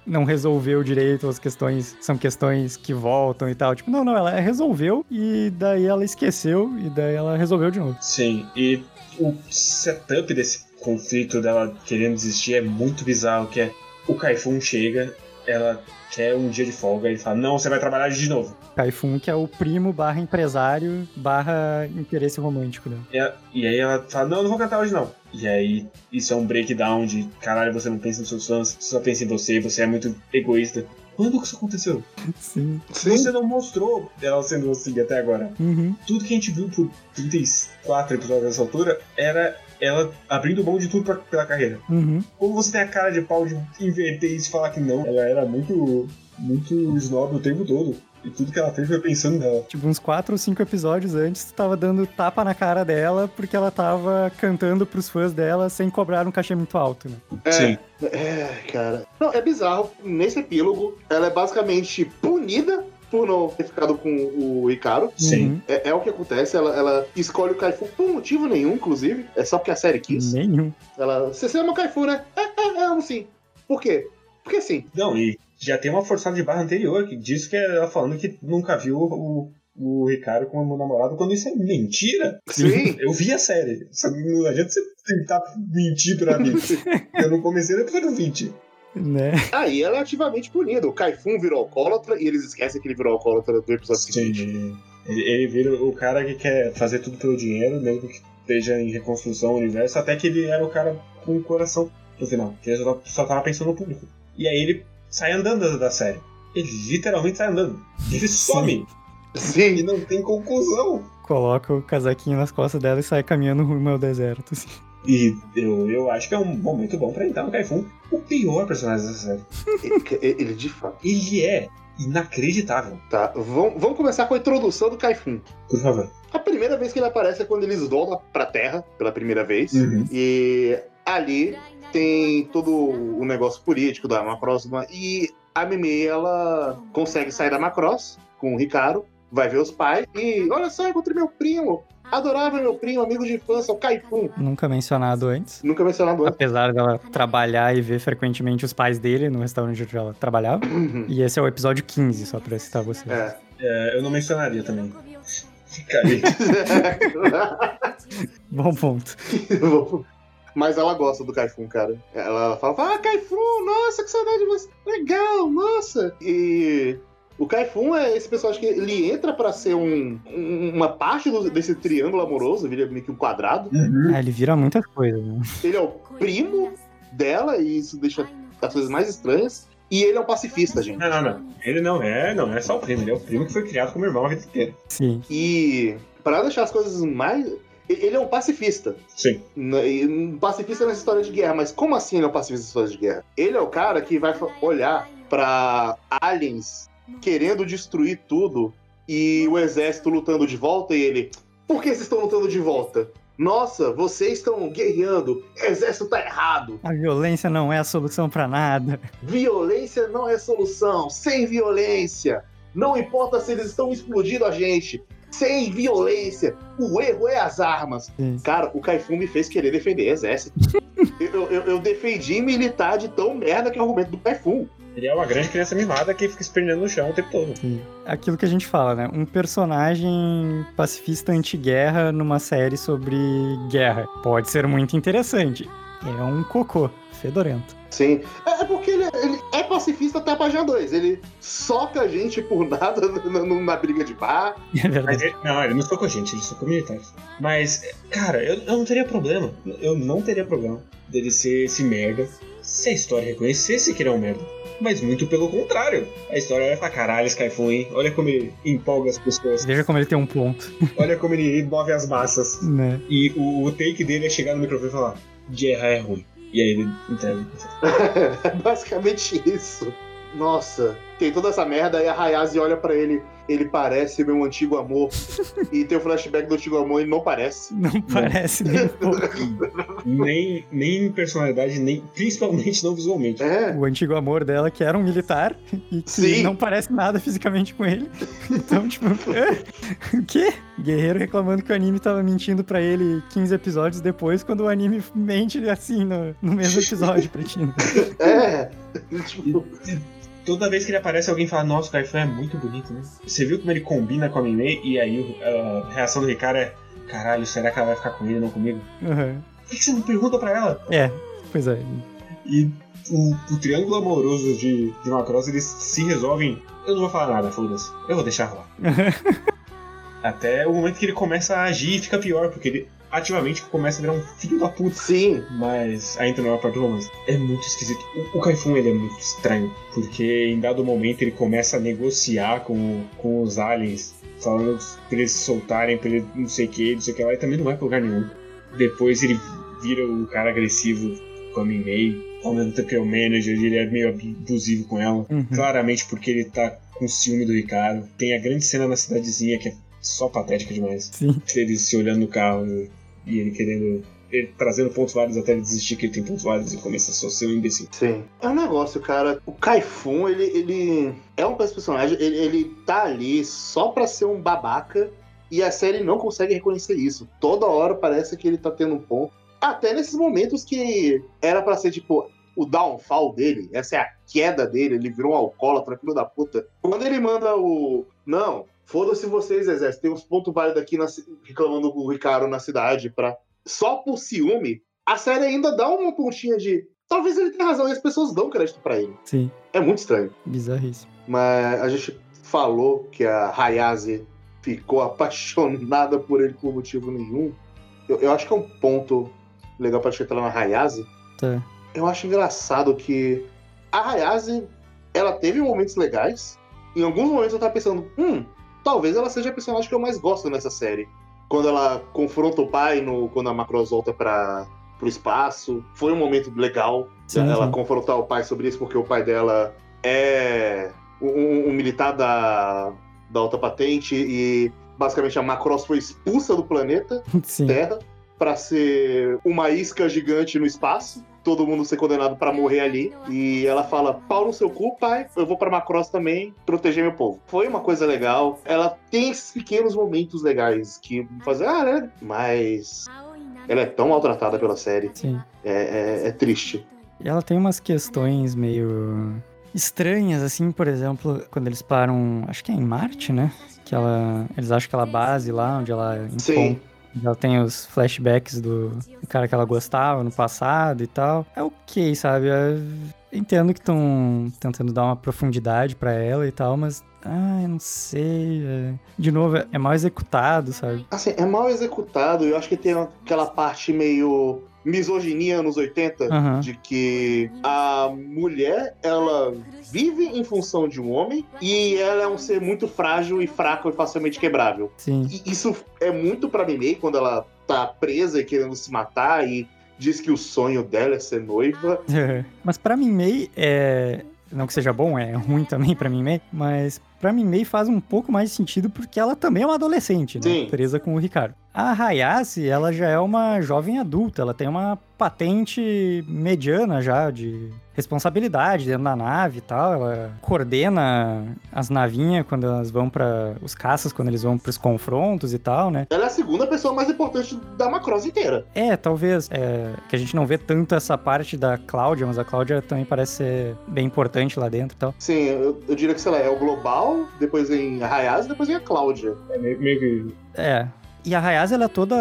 Não resolveu direito as questões. São questões que voltam e tal. Tipo, não, não, ela resolveu e daí ela esqueceu e daí ela resolveu de novo. Sim, e o setup desse conflito dela querendo desistir é muito bizarro, que é o Kaifun chega, ela quer um dia de folga, ele fala, não, você vai trabalhar de novo. Kaifun, que é o primo barra empresário barra interesse romântico dela. E, a- e aí ela fala, não, não vou cantar hoje não. E aí isso é um breakdown de, caralho, você não pensa nos seus fãs, você só pensa em você, você é muito egoísta. Quando que isso aconteceu? Sim. Sim. Você não mostrou ela sendo assim até agora. Uhum. Tudo que a gente viu por 34 episódios nessa altura era ela abrindo mão de tudo pra- pela carreira. Uhum. Como você tem a cara de pau de inverter isso e falar que não? Ela era muito, muito snob o tempo todo. E tudo que ela fez foi pensando nela. Tipo, uns quatro ou cinco episódios antes, tu tava dando tapa na cara dela porque ela tava cantando pros fãs dela sem cobrar um cachê muito alto, né? É, É, cara. Não, é bizarro. Nesse epílogo, ela é basicamente punida por não ter ficado com o Ricardo. Sim. É, é o que acontece, ela, ela escolhe o Kaifu por motivo nenhum, inclusive. É só porque a série quis. Nenhum. Ela, você ama o Kaifu, né? É, é, é, amo sim. Por quê? Porque sim. Não, e já tem uma forçada de barra anterior que diz que é ela falando que nunca viu o, o Ricardo como namorado, quando isso é mentira. Sim. [LAUGHS] Eu vi a série. Não adianta você tentar mentir pra mim. [LAUGHS] Eu não comecei no episódio 20. Né? Aí ela é ativamente punida. O Kaifun virou alcoólatra e eles esquecem que ele virou alcoólatra do episódio seguinte. Sim. Ele, ele vira o cara que quer fazer tudo pelo dinheiro, mesmo que esteja em reconstrução do universo, até que ele era o cara com o coração no final, que ele só, só tava pensando no público. E aí ele sai andando da, da série. Ele literalmente sai andando. Ele some e Sim. não tem conclusão. Coloca o casaquinho nas costas dela e sai caminhando rumo ao deserto. assim. E eu, eu acho que é um momento bom pra entrar no Kaifun. O pior personagem dessa série. Ele, ele de fato. Ele é inacreditável. Tá, vamos, vamos começar com a introdução do Kaifun. Por favor. A primeira vez que ele aparece é quando eles voltam pra Terra, pela primeira vez. Uhum. E ali tem todo o negócio político da Macross. E a Mimi, ela consegue sair da Macross com o Ricardo, vai ver os pais e olha só, encontrei meu primo. Adorava meu primo, amigo de infância, o Kaifun. Nunca mencionado antes. Nunca mencionado antes. Apesar dela trabalhar e ver frequentemente os pais dele no restaurante onde ela trabalhava. E esse é o episódio 15, só pra citar você. É. É, eu não mencionaria também. Fica aí. [LAUGHS] Bom ponto. [LAUGHS] Mas ela gosta do Kaifun, cara. Ela fala, ah, Kaifun, nossa, que saudade de você. Legal, nossa. E o Kaifun é esse personagem que ele entra pra ser um, um- uma parte do- desse triângulo amoroso, vira meio que um quadrado. Uhum. Ah, ele vira muitas coisas, né? Ele é o primo dela, e isso deixa as coisas mais estranhas. E ele é um pacifista, gente. Não, não, não. Ele não é, não é só o primo, ele é o primo que foi criado como irmão a vida inteira. Sim. E para deixar as coisas mais. Ele é um pacifista. Sim. Um pacifista nessa história de guerra, mas como assim ele é um pacifista nessa história de guerra? Ele é o cara que vai olhar pra aliens querendo destruir tudo e o exército lutando de volta e ele. Por que vocês estão lutando de volta? Nossa, vocês estão guerreando, exército tá errado. A violência não é a solução pra nada. Violência não é solução. Sem violência. Não importa se eles estão explodindo a gente. Sem violência. O erro é as armas. Sim. Cara, o Kaifun me fez querer defender exército. [LAUGHS] eu, eu, eu defendi militar de tão merda que é o argumento do Kaifun. Ele é uma grande criança mimada que fica esperneando no chão o tempo todo. Sim. Aquilo que a gente fala, né? Um personagem pacifista anti-guerra numa série sobre guerra. Pode ser muito interessante. É um cocô fedorento. Sim. É é porque ele, ele é pacifista até a página 2. Ele soca a gente por nada [LAUGHS] na, na- na briga de bar. É Mas verdade. ele, não, ele não socou gente, ele socou militares. Mas, cara, eu, eu não teria problema. Eu não teria problema dele ser esse merda se a história reconhecesse que ele é um merda. Mas muito pelo contrário. A história vai falar, caralho, Skyfun, hein? Olha como ele empolga as pessoas. Veja como ele tem um ponto, [LAUGHS] Olha como ele move as massas. né? E o, o take dele é chegar no microfone e falar: guerra é ruim. E aí ele entrega. É [LAUGHS] basicamente isso. Nossa, tem toda essa merda, aí a Hayase olha pra ele, ele parece meu antigo amor. [LAUGHS] e tem o flashback do antigo amor, ele não parece. Não parece nem um pouco. [LAUGHS] nem, nem em personalidade, nem principalmente não visualmente. É, O antigo amor dela, que era um militar, e que Sim. não parece nada fisicamente com ele. Então, tipo, "Hã? o quê? Guerreiro reclamando que o anime tava mentindo pra ele 15 episódios depois, quando o anime mente assim no, no mesmo episódio pra ti. né? é. tipo, Toda vez que ele aparece, alguém fala: Nossa, o Kaifan é muito bonito, né? Você viu como ele combina com a Mimei? E aí a reação do Ricardo é: Caralho, será que ela vai ficar com ele não comigo? Aham. Por que você não pergunta pra ela? É, pois é. E o, o triângulo amoroso de, de Macross, eles se resolvem. Eu não vou falar nada, foda-se. Eu vou deixar rolar. [LAUGHS] Até o momento que ele começa a agir e fica pior, porque ele ativamente começa a virar um filho da puta. sim. Mas ainda não é a parte do romance. É muito esquisito. O, o Kaifun ele é muito estranho, porque em dado momento ele começa a negociar com, com os aliens, falando pra eles se soltarem, pra ele não sei o que, não sei o que lá, e também não vai pra lugar nenhum. Depois ele vira o cara agressivo com a Mimei, ao mesmo tempo que é o manager, ele é meio abusivo com ela. Uhum. Claramente porque ele tá com ciúme do Ricardo. Tem a grande cena na cidadezinha que é só patética demais. Sim. Eles se olhando no carro e, ele querendo. Ele trazendo pontos válidos até ele desistir que ele tem pontos válidos e começa a só ser um imbecil. Sim. É um negócio, cara. O Kaifun, ele, ele é um personagem, ele, ele tá ali só pra ser um babaca e a série não consegue reconhecer isso. Toda hora parece que ele tá tendo um ponto. Até nesses momentos que era pra ser, tipo, o downfall dele, essa é a queda dele, ele virou um alcoólatra, filho da puta. Quando ele manda o. Não, foda-se vocês, exército, tem uns pontos válidos aqui na reclamando com o Ricardo na cidade pra. Só por ciúme, a série ainda dá uma pontinha de. Talvez ele tenha razão e as pessoas dão crédito pra ele. Sim, É muito estranho. bizarríssimo. Mas a gente falou que a Hayase ficou apaixonada por ele por motivo nenhum. Eu, eu acho que é um ponto legal pra chegar lá na Hayase. Tá. Eu acho engraçado que a Hayase, ela teve momentos legais. Em alguns momentos eu tava pensando, hum, talvez ela seja a personagem que eu mais gosto nessa série. Quando ela confronta o pai, no, quando a Macross volta para pro espaço. Foi um momento legal Sim, ela sim. confrontar o pai sobre isso, porque o pai dela é um, um militar da, da alta patente e basicamente a Macross foi expulsa do planeta [LAUGHS] Sim. Terra para ser uma isca gigante no espaço. Todo mundo ser condenado para morrer ali. E ela fala: pau no seu cu, pai. Eu vou pra Macross também proteger meu povo. Foi uma coisa legal. Ela tem esses pequenos momentos legais que fazem, ah, né? Mas ela é tão maltratada pela série. Sim. É, é- é triste. E ela tem umas questões meio estranhas, assim, por exemplo, quando eles param, acho que é em Marte, né? Que ela, eles acham aquela base lá onde ela Sim. Ela tem os flashbacks do, cara que ela gostava no passado e tal. É ok, sabe? Eu entendo que estão tentando dar uma profundidade pra ela e tal, mas. Ah, não sei. é- De novo, é é mal executado, sabe? Assim, é mal executado. Eu acho que tem aquela parte meio misoginia nos 80, Aham. de que a mulher, ela vive em função de um homem e ela é um ser muito frágil e fraco e facilmente quebrável. Sim. E isso é muito pra Mimei quando ela tá presa e querendo se matar e diz que o sonho dela é ser noiva. [LAUGHS] mas pra mim, May é. Não que seja bom, é ruim também pra mim, May, mas pra mim, May faz um pouco mais de sentido porque ela também é uma adolescente, né? Presa com o Ricardo. A Hayase, ela já é uma jovem adulta, ela tem uma patente mediana já de responsabilidade dentro da nave e tal. Ela coordena as navinhas quando elas vão para os caças, quando eles vão pros confrontos e tal, né? Ela é a segunda pessoa mais importante da Macross inteira. É, talvez. É, que a gente não vê tanto essa parte da Cláudia, mas a Cláudia também parece ser bem importante lá dentro e tal. Sim, eu, eu diria que, sei lá, é o Global, depois vem a Hayase, depois vem a Cláudia. É meio, meio que. É. E a Hayase, ela é toda,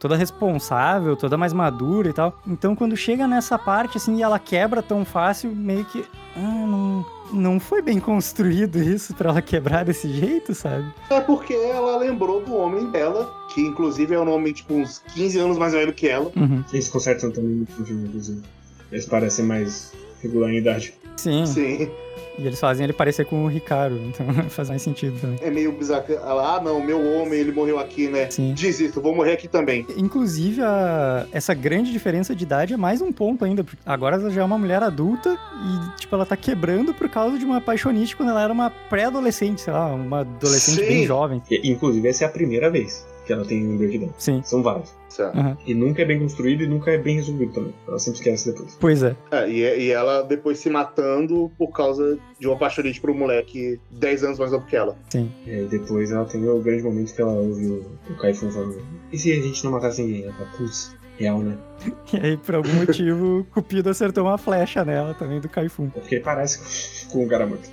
toda responsável, toda mais madura e tal. Então, quando chega nessa parte, assim, e ela quebra tão fácil, meio que... Ah, não, não foi bem construído isso pra ela quebrar desse jeito, sabe? É porque ela lembrou do homem dela, que inclusive é um homem, tipo, uns 15 anos mais velho que ela. Uhum. Eles consertam também muito no filme, inclusive. Eles parecem mais regular em idade. Sim. Sim. E eles fazem ele parecer com o Ricardo, [LAUGHS] então faz mais sentido também. É meio bizarro. Ela, ah, não, meu homem, ele morreu aqui, né? Sim. Desisto, vou morrer aqui também. Inclusive, a- essa grande diferença de idade é mais um ponto ainda. porque Agora ela já é uma mulher adulta e, tipo, ela tá quebrando por causa de uma paixonite quando ela era uma pré-adolescente, sei lá, uma adolescente Sim. bem jovem. Inclusive, essa é a primeira vez que ela tem um breakdown. Sim. São vários. Certo. Aham. E nunca é bem construído e nunca é bem resolvido também. Ela sempre esquece depois. Pois é. É, e, e ela depois se matando por causa de uma paixonite pro moleque 10 anos mais novo que ela. Sim. E aí depois ela tem o grande momento que ela ouve o, o Kaifun falando: E se a gente não matasse ninguém? Ela fala: Putz, real, né? [LAUGHS] E aí, por algum motivo, o Cupido acertou uma flecha nela também do Kaifun. É porque ele parece com o cara morto.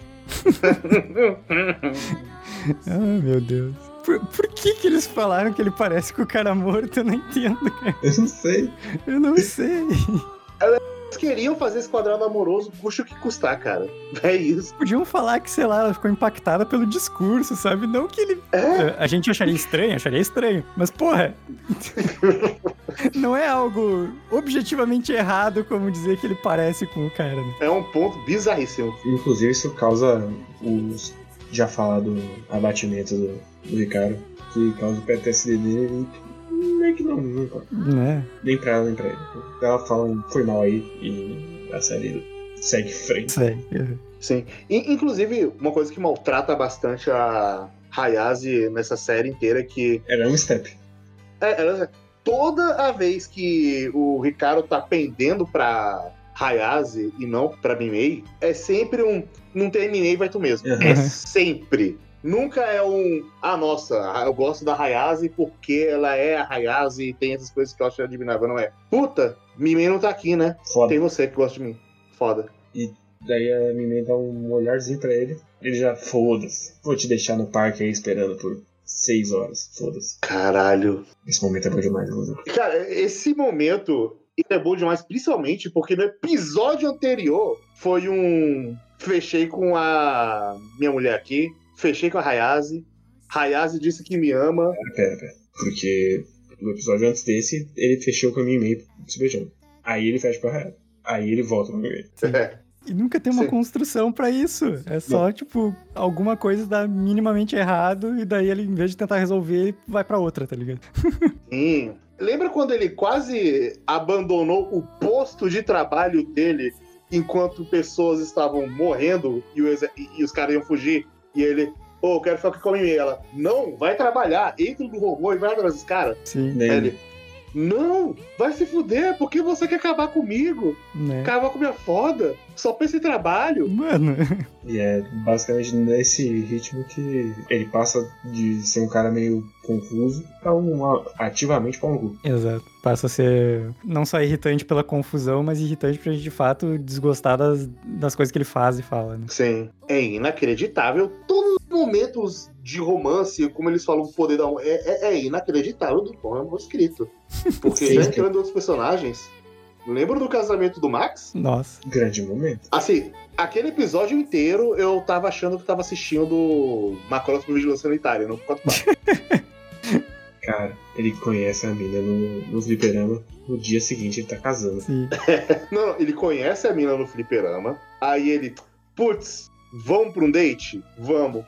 Ah, meu Deus. Por, por que que eles falaram que ele parece com o cara morto? Eu não entendo, cara. Eu não sei. Eu não sei. Eles queriam fazer esse quadrado amoroso, custe o que custar, cara. É isso. Podiam falar que, sei lá, ela ficou impactada pelo discurso, sabe? Não que ele. É, A gente acharia estranho, acharia estranho. Mas, porra. [LAUGHS] não é algo objetivamente errado como dizer que ele parece com o cara, né? é um ponto bizarríssimo. Inclusive, isso causa os já falado abatimento do, do Ricardo, que causa o PTSD dele e meio que não, não importa. Né? Nem pra ela, nem pra ele. Ela fala, foi mal aí e a série segue em frente. Sei. Sim. E, inclusive, uma coisa que maltrata bastante a Hayase nessa série inteira é que Era um step. É, ela- toda a vez que o Ricardo tá pendendo pra Hayase e não pra Mimei, é sempre um não terminei, vai tu mesmo. Uhum. É sempre. Nunca é um, ah, nossa, eu gosto da Hayase porque ela é a Hayase e tem essas coisas que eu acho admirável. Não é, puta, Mimei não tá aqui, né? Foda. Tem você que gosta de mim. Foda. Daí a Mimei dá um olharzinho pra ele. Ele já, foda-se. Vou te deixar no parque aí esperando por seis horas. Foda-se. Caralho. Esse momento é bom demais, inclusive. Cara, esse momento é bom demais, principalmente porque no episódio anterior foi um. Fechei com a minha mulher aqui, fechei com a Hayase. Hayase disse que me ama. Pera, pera. Porque no episódio antes desse, ele fechou com a minha e-mail se beijando. Aí ele fecha pra Hayase. Aí ele volta no meu e-mail. É. E nunca tem uma Sim. construção pra isso. É só, tipo, alguma coisa dá minimamente errado e daí ele, em vez de tentar resolver, ele vai pra outra, tá ligado? [LAUGHS] Sim. Lembra quando ele quase abandonou o posto de trabalho dele enquanto pessoas estavam morrendo e, e- e os caras iam fugir? E ele, ô, eu quero ficar aqui com a. E ela, não, vai trabalhar, entra no robô e vai atrás dos caras. Sim? Aí ele, não, vai se fuder, por que você quer acabar comigo? né? Acabar com minha foda? Só pensa em trabalho. Mano, E é basicamente nesse ritmo que ele passa de ser um cara meio confuso pra um ativamente pau no cu. exato. Passa a ser não só irritante pela confusão, mas irritante pra gente, de fato, desgostar das, das coisas que ele faz e fala, né? Sim, é inacreditável. Todos os momentos de romance, como eles falam, o poder da é, é, é inacreditável do como é escrito. Porque já entrando outros personagens, lembra do casamento do Max? Nossa. Grande momento. Assim, aquele episódio inteiro eu tava achando que tava assistindo Macross por Vigilância Sanitária, não por [LAUGHS] Cara, ele conhece a mina no, no fliperama. No dia seguinte ele tá casando. Sim. Não, [LAUGHS] não, ele conhece a mina no fliperama, aí ele, putz, vamos pra um date? Vamos.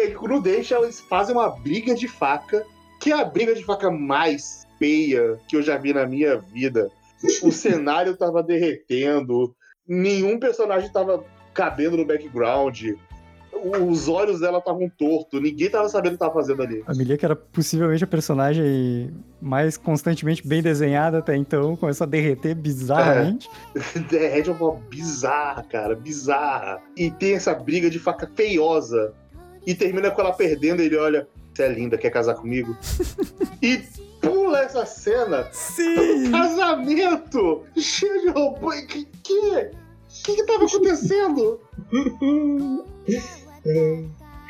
E no date eles fazem uma briga de faca, que é a briga de faca mais feia que eu já vi na minha vida. O cenário tava derretendo, nenhum personagem tava cabendo no background, os olhos dela estavam tortos, ninguém tava sabendo o que tava fazendo ali. A Milia, que era possivelmente a personagem mais constantemente bem desenhada até então, começou a derreter bizarramente. [LAUGHS] Derrete de uma forma bizarra, cara, bizarra. E tem essa briga de faca feiosa. E termina com ela perdendo ele olha, você é linda, quer casar comigo? [LAUGHS] e pula essa cena Sim! casamento! Cheio de robô. Que que? O que que tava [LAUGHS] acontecendo?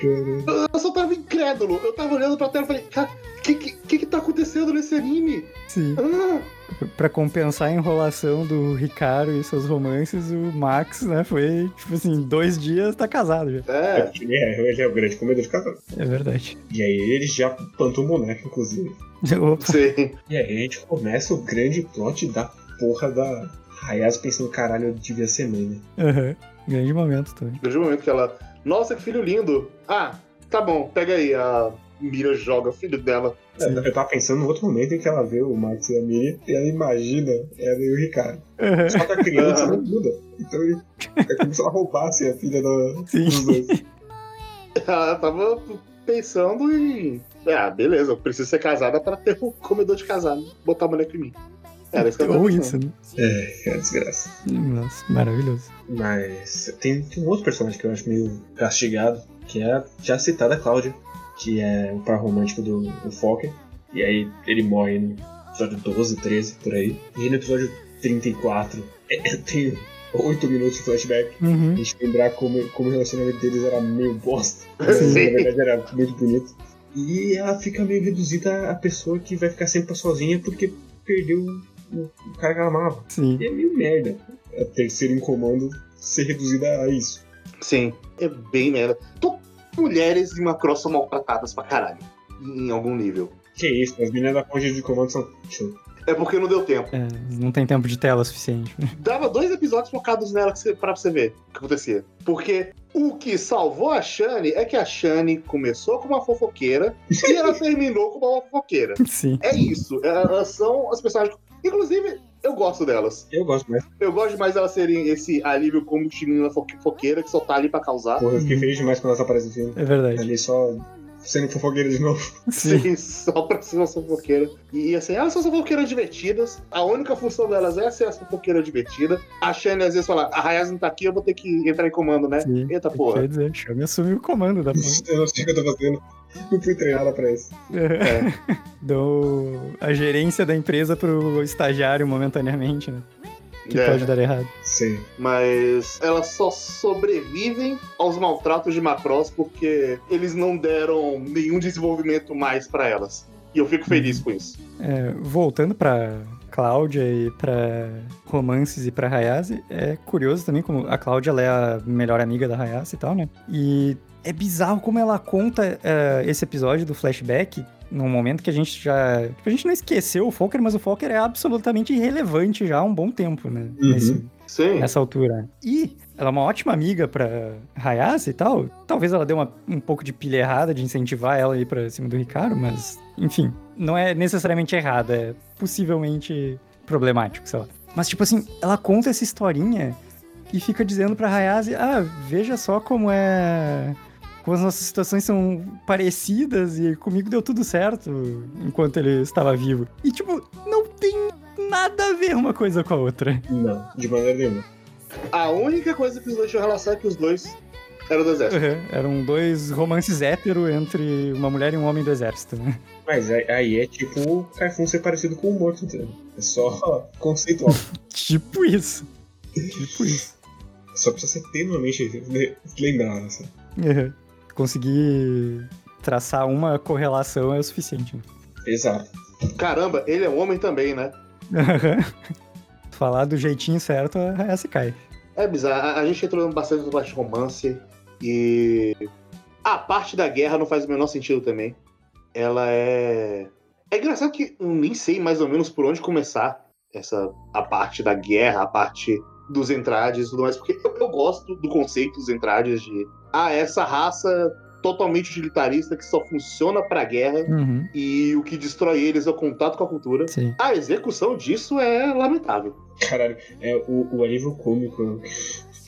É, cara. Eu só tava incrédulo. Eu tava olhando pra tela e falei, cara, o que, que, que tá acontecendo nesse anime? Sim. Ah, Pra compensar a enrolação do Ricardo e seus romances, o Max, né, foi, tipo assim, dois dias tá casado já. é, é, ele é o grande comedor de casal. É verdade. E aí ele já plantou um boneco, inclusive. Opa, sim. E aí a gente começa o grande plot da porra da Hayase pensando, caralho, eu devia ser mãe, né? aham. Grande momento também. O momento que ela. Nossa, que filho lindo! Ah, tá bom, pega aí. A Mira joga o filho dela. Sim. Eu tava pensando no outro momento em que ela vê o Max e a Miriam e ela imagina ela e o Ricardo. Aham. Só que a criança não muda. Então ele- é como se ela roubasse a filha da- Sim. dos dois. [LAUGHS] Ela tava pensando em. Ah, beleza, eu preciso ser casada pra ter um comedor de casado. Botar a mulher em mim. Era isso que tava Ou pensando. isso, né? É, é uma desgraça. Nossa, maravilhoso. Mas tem, tem um outro personagem que eu acho meio castigado, que é a já citada Cláudia, que é o par romântico do, do Fokker. E aí ele morre no episódio 12, 13, por aí. E no episódio 34 é, é, tem 8 minutos de flashback. A Uhum. gente lembrar como, como o relacionamento deles era meio bosta. [LAUGHS] Sim. Na verdade era muito bonito. E ela fica meio reduzida a pessoa que vai ficar sempre sozinha porque perdeu o, cara que ela amava. Sim. E é meio merda a terceira em comando ser reduzida a isso. Sim, é bem merda. As mulheres em Macross são maltratadas pra caralho. Em algum nível. Que isso, as meninas da ponte de comando são. Show. É porque não deu tempo. É, não tem tempo de tela suficiente. Dava dois episódios focados nela que você, pra você ver o que acontecia. Porque o que salvou a Shane é que a Shane começou como uma fofoqueira e ela [LAUGHS] terminou como uma fofoqueira. Sim. É isso. Elas são as personagens. Inclusive, eu gosto delas. Eu gosto mais. Eu gosto demais delas serem esse alívio como de menina fo- fofoqueira que só tá ali pra causar. Porra, eu fiquei feliz demais quando elas aparecem no filme. É verdade. Ali só sendo fofoqueira de novo. [LAUGHS] Sim. Sim, só pra ser uma fofoqueira. E assim, elas são fofoqueiras divertidas. A única função delas é ser essa fofoqueira divertida. A Shane às vezes fala, a Hayase não tá aqui, eu vou ter que entrar em comando, né? Sim. Eita porra. Quer dizer, chame assumir o comando da ponte. [LAUGHS] Eu não sei o que eu tô fazendo. Não fui treinada pra isso. É. [LAUGHS] Dou a gerência da empresa pro estagiário momentaneamente, né? Que É. pode dar errado. Sim. Mas elas só sobrevivem aos maltratos de Macross porque eles não deram nenhum desenvolvimento mais pra elas. E eu fico feliz com isso. É, voltando pra Cláudia e pra romances e pra Hayase, é curioso também como a Cláudia ela é a melhor amiga da Hayase e tal, né? E é bizarro como ela conta é, esse episódio do flashback num momento que a gente já. tipo, A gente não esqueceu o Fokker, mas o Fokker é absolutamente irrelevante já há um bom tempo, né? Uhum. Nesse- Sim. nessa altura. E ela é uma ótima amiga pra Hayase e tal. Talvez ela dê uma- um pouco de pilha errada de incentivar ela a ir pra cima do Ricardo, mas, enfim, não é necessariamente errado, é possivelmente problemático, sei lá. Mas, tipo assim, ela conta essa historinha e fica dizendo pra Hayase: ah, veja só como é. Como as nossas situações são parecidas e comigo deu tudo certo enquanto ele estava vivo. E, tipo, não tem nada a ver uma coisa com a outra. Não, de maneira nenhuma. A única coisa que os dois tinham relação é que os dois eram do exército. Uhum, Eram dois romances hétero entre uma mulher e um homem do exército, né? Mas aí- é tipo o Caifun ser parecido com o morto, entendeu? É só [LAUGHS] conceitual. [LAUGHS] Tipo isso. Tipo isso. Só precisa ser tenuamente lembrado, assim. Uhum. Conseguir traçar uma correlação é o suficiente. né? Exato. Caramba, ele é um homem também, né? [LAUGHS] Falar do jeitinho certo, essa cai. É bizarro. A, gente entrou bastante na parte de romance e a parte da guerra não faz o menor sentido também. Ela é. É engraçado que eu nem sei mais ou menos por onde começar essa a parte da guerra, a parte dos entrades e tudo mais, porque eu, eu gosto do conceito dos entrades de ah, essa raça totalmente utilitarista que só funciona pra guerra Uhum. e o que destrói eles é o contato com a cultura. Sim. A execução disso é lamentável. Caralho, é o, o alívio cômico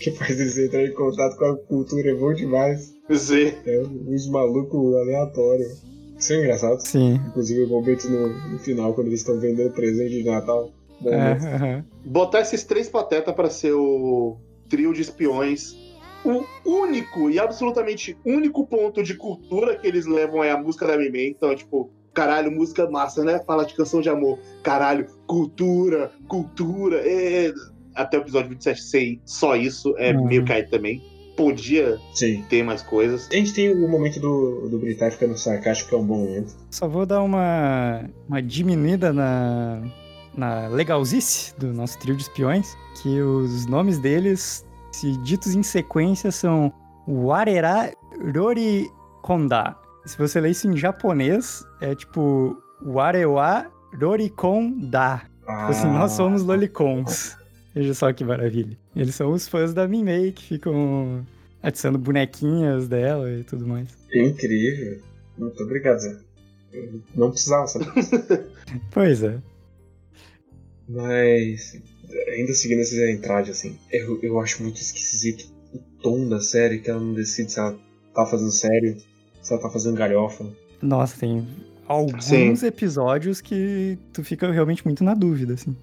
que faz eles entrarem em contato com a cultura é bom demais. Zé. É uns malucos aleatórios. Isso é engraçado. Sim. Inclusive o momento no, no final, quando eles estão vendendo presente de Natal. É, né? aham. botar esses três patetas pra ser o trio de espiões. O único e absolutamente único ponto de cultura que eles levam é a música da Mimei. Então, tipo, caralho, música massa, né? Fala de canção de amor. Caralho, cultura, cultura. é. Até o episódio 27, sei, só isso é Uhum. meio caído também. Podia Sim. ter mais coisas. A gente tem o momento do, do Britai ficando sarcástico, que é um bom momento. Só vou dar uma, uma diminuída na, na legalzice do nosso trio de espiões, que os nomes deles, se ditos em sequência, são Warera Rori Konda. Se você ler isso em japonês, é tipo Warewa Rorikon Da. Ah, Assim, nós somos lolicons. Veja só que maravilha. Eles são os fãs da Minmei que ficam adicionando bonequinhas dela e tudo mais. Incrível. Muito obrigado, Zé. Não precisava saber. [LAUGHS] Pois é. Mas, ainda seguindo esses entradas, assim, eu, eu acho muito esquisito o tom da série, que ela não decide se ela tá fazendo sério, se ela tá fazendo galhofa. Nossa, tem alguns Sim. episódios que tu fica realmente muito na dúvida, assim.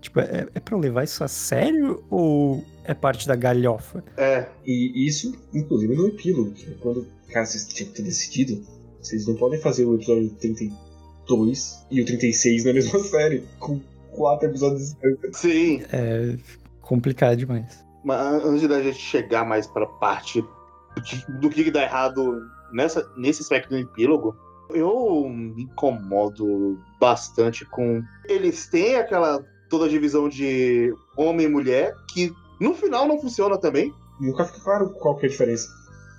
Tipo, é, é pra eu levar isso a sério ou é parte da galhofa? É, E isso, inclusive, no epílogo, que é quando, cara, vocês tinham que ter decidido, vocês não podem fazer o episódio 32 e o 36 na mesma [LAUGHS] série, com quatro episódios sim. É complicado demais. Mas an- antes da gente chegar mais pra parte do que, dá errado nessa, nesse aspecto do epílogo, eu me incomodo bastante com. Eles têm aquela toda a divisão de homem e mulher que no final não funciona também. Nunca fica claro qual que é a diferença.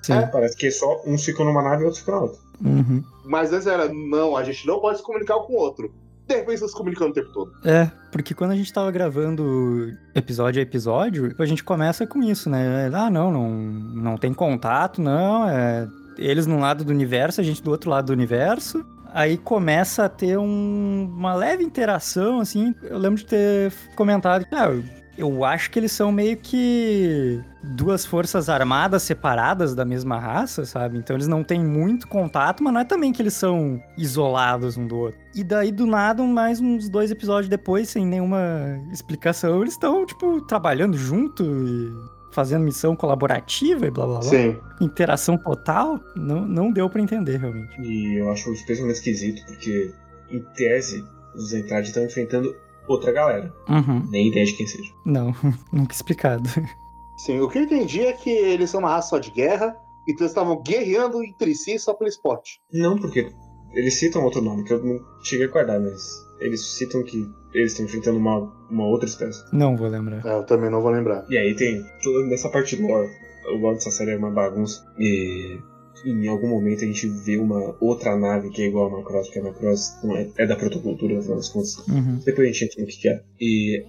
Sim. Parece que é só uns ficam numa nave e outros ficam na outra. Uhum. Mas antes era, não, a gente não pode se comunicar um com o outro. De repente estão se comunicando o tempo todo. É, porque quando a gente tava gravando episódio a episódio, a gente começa com isso, né? Ah, não, não, não tem contato, não. É eles num lado do universo, a gente do outro lado do universo. Aí começa a ter um- uma leve interação, assim. Eu lembro de ter comentado que, ah, eu, acho que eles são meio que duas forças armadas separadas da mesma raça, sabe? Então eles não têm muito contato, mas não é também que eles são isolados um do outro. E daí, do nada, mais uns dois episódios depois, sem nenhuma explicação, eles estão, tipo, trabalhando junto e fazendo missão colaborativa e blá blá blá. Sim. Interação total, não, não deu pra entender realmente. E eu acho especialmente esquisito, porque, em tese, os entradas estão enfrentando outra galera. Uhum. Nem ideia de quem seja. Não, [LAUGHS] nunca explicado. Sim, o que eu entendi é que eles são uma raça só de guerra, então eles estavam guerreando entre si só pelo esporte. Não, porque Eles citam outro nome que eu não cheguei a guardar, mas eles citam que eles estão enfrentando uma, uma outra espécie. Não vou lembrar. É, eu também não vou lembrar. E aí tem toda nessa parte lore. O lore dessa série é uma bagunça. E em algum momento a gente vê uma outra nave que é igual a Macross, porque a Macross não é, é da protocultura, no final das contas. Uhum. Depois a gente entra no que, é. E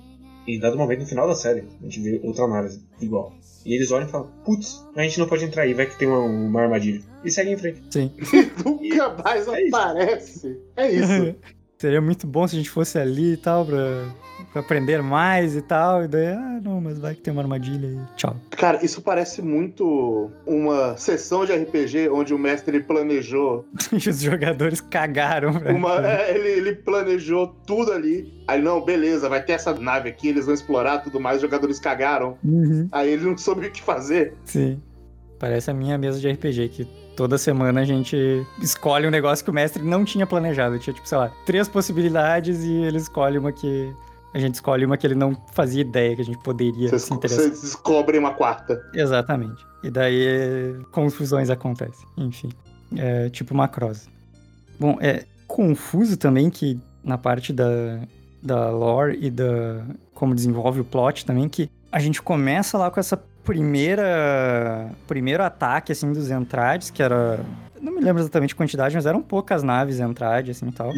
em dado momento, no final da série, a gente vê outra nave igual. E eles olham e falam, putz, a gente não pode entrar aí, vai que tem uma, uma armadilha. E seguem em frente. Sim. [LAUGHS] Nunca mais É isso. aparece. É isso. [LAUGHS] Seria muito bom se a gente fosse ali e tal, pra aprender mais e tal. E daí, ah, não, mas vai que tem uma armadilha e tchau. Cara, isso parece muito uma sessão de RPG onde o mestre planejou [LAUGHS] E os jogadores cagaram. uma. é, ele, ele planejou tudo ali. Aí, não, beleza, vai ter essa nave aqui, eles vão explorar tudo mais, os jogadores cagaram. Uhum. Aí ele não soube o que fazer. Sim. Parece a minha mesa de RPG, que toda semana a gente escolhe um negócio que o mestre não tinha planejado. Tinha, tipo, sei lá, três possibilidades e ele escolhe uma que. A gente escolhe uma que ele não fazia ideia que a gente poderia Vocês, se interessar. vocês descobrem uma quarta. Exatamente. E daí confusões acontecem. Enfim. É tipo macrose. Bom, é confuso também que na parte da, da lore e da como desenvolve o plot também, que a gente começa lá com essa primeira primeiro ataque assim dos Entrades, que era não me lembro exatamente a quantidade, mas eram poucas naves Entrade assim e tal.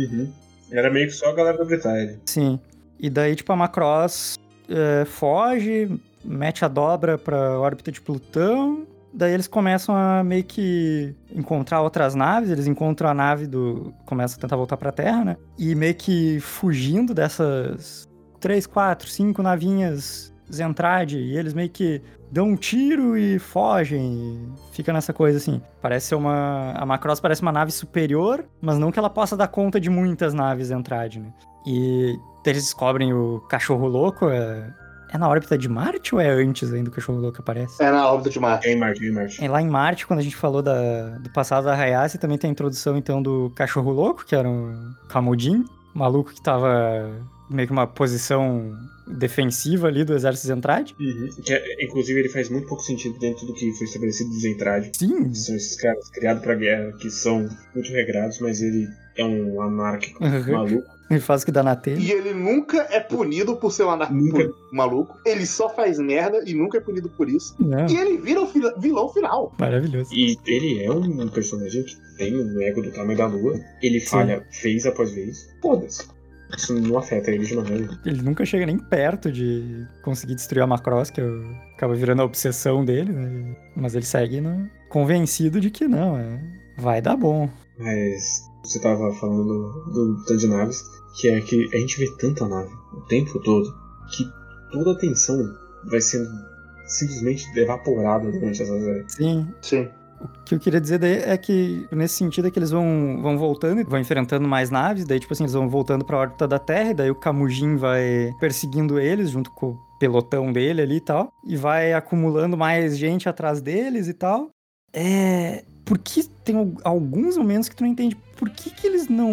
Era meio que só a galera da Britânia. Sim. E daí, tipo, a Macross é, foge, mete a dobra pra órbita de Plutão. Daí eles começam a meio que encontrar outras naves. Eles encontram a nave do. Começam a tentar voltar pra Terra, né? E meio que fugindo dessas três, quatro, cinco navinhas Zentrad. E eles meio que dão um tiro e fogem. E fica nessa coisa assim. Parece ser uma. A Macross parece uma nave superior, mas não que ela possa dar conta de muitas naves Zentrad, né? E eles descobrem o cachorro louco. É, é na órbita de Marte ou é antes ainda do cachorro louco aparece? É na órbita de Marte. É em Marte, é em Marte. É lá em Marte, quando a gente falou da, do passado da Hayase, também tem a introdução então do cachorro louco, que era um Kamudin, maluco que tava meio que uma posição defensiva ali do exército Zentrad. Uhum. Que é- inclusive ele faz muito pouco sentido dentro do que foi estabelecido dos Zentrad. Sim. São esses caras criados pra guerra, que são muito regrados, mas ele é um anárquico Uhum. maluco. Ele faz o que dá na telha. E ele nunca é punido por ser um anar- Nunca. por maluco. Ele só faz merda e nunca é punido por isso. Não, E ele vira o fila- vilão final. maravilhoso. E ele é um personagem que tem um ego do tamanho da lua. Ele falha vez após vez. Foda-se. Isso não afeta ele de maneira. Ele nunca chega nem perto de conseguir destruir a Macross, que eu- acaba virando a obsessão dele, né? Mas ele segue no- convencido de que não, é... vai dar bom. Mas você tava falando do, do tanto de naves, que é que a gente vê tanta nave o tempo todo que toda a atenção vai sendo simplesmente evaporada durante essa série. Sim, Sim. O que eu queria dizer daí é que, nesse sentido, é que eles vão, vão voltando e vão enfrentando mais naves, daí, tipo assim, eles vão voltando pra órbita da Terra, e daí o Kamujin vai perseguindo eles, junto com o pelotão dele ali e tal, e vai acumulando mais gente atrás deles e tal. É. Porque tem al- alguns momentos que tu não entende por que, que eles não,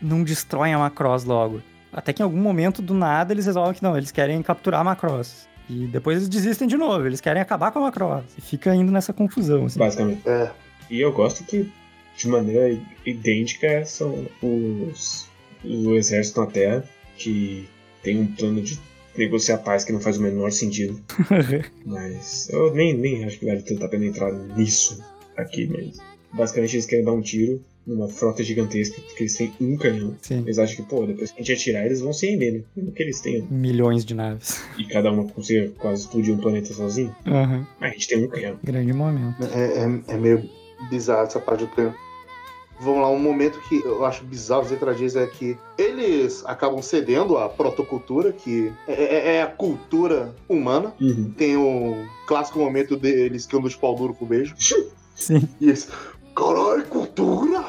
não destroem a Macross logo. Até que em algum momento, do nada, eles resolvem que não, eles querem capturar a Macross. E depois eles desistem de novo, eles querem acabar com a Macross. E fica indo nessa confusão, assim. Basicamente. É. E eu gosto que, de maneira idêntica, são os, o exército na Terra, que tem um plano de negociar paz que não faz o menor sentido. [LAUGHS] Mas eu nem, nem acho que vale tanto a pena entrar nisso aqui, mas basicamente eles querem dar um tiro numa frota gigantesca, porque eles têm um canhão. Sim. Eles acham que, pô, depois que a gente atirar, eles vão se render, né? Mesmo que eles tenham. Milhões de naves. E cada uma consiga quase explodir um planeta sozinho. Aham. Mas a gente tem um canhão. Grande momento. É, é- é meio bizarro essa parte do treino. Vamos lá, um momento que eu acho bizarro dizer pra Diz é que eles acabam cedendo à protocultura, que é, é- é a cultura humana. Uhum. Tem o clássico momento deles que andam de pau duro com beijo. [LAUGHS] Sim. Eles, caralho, cultura!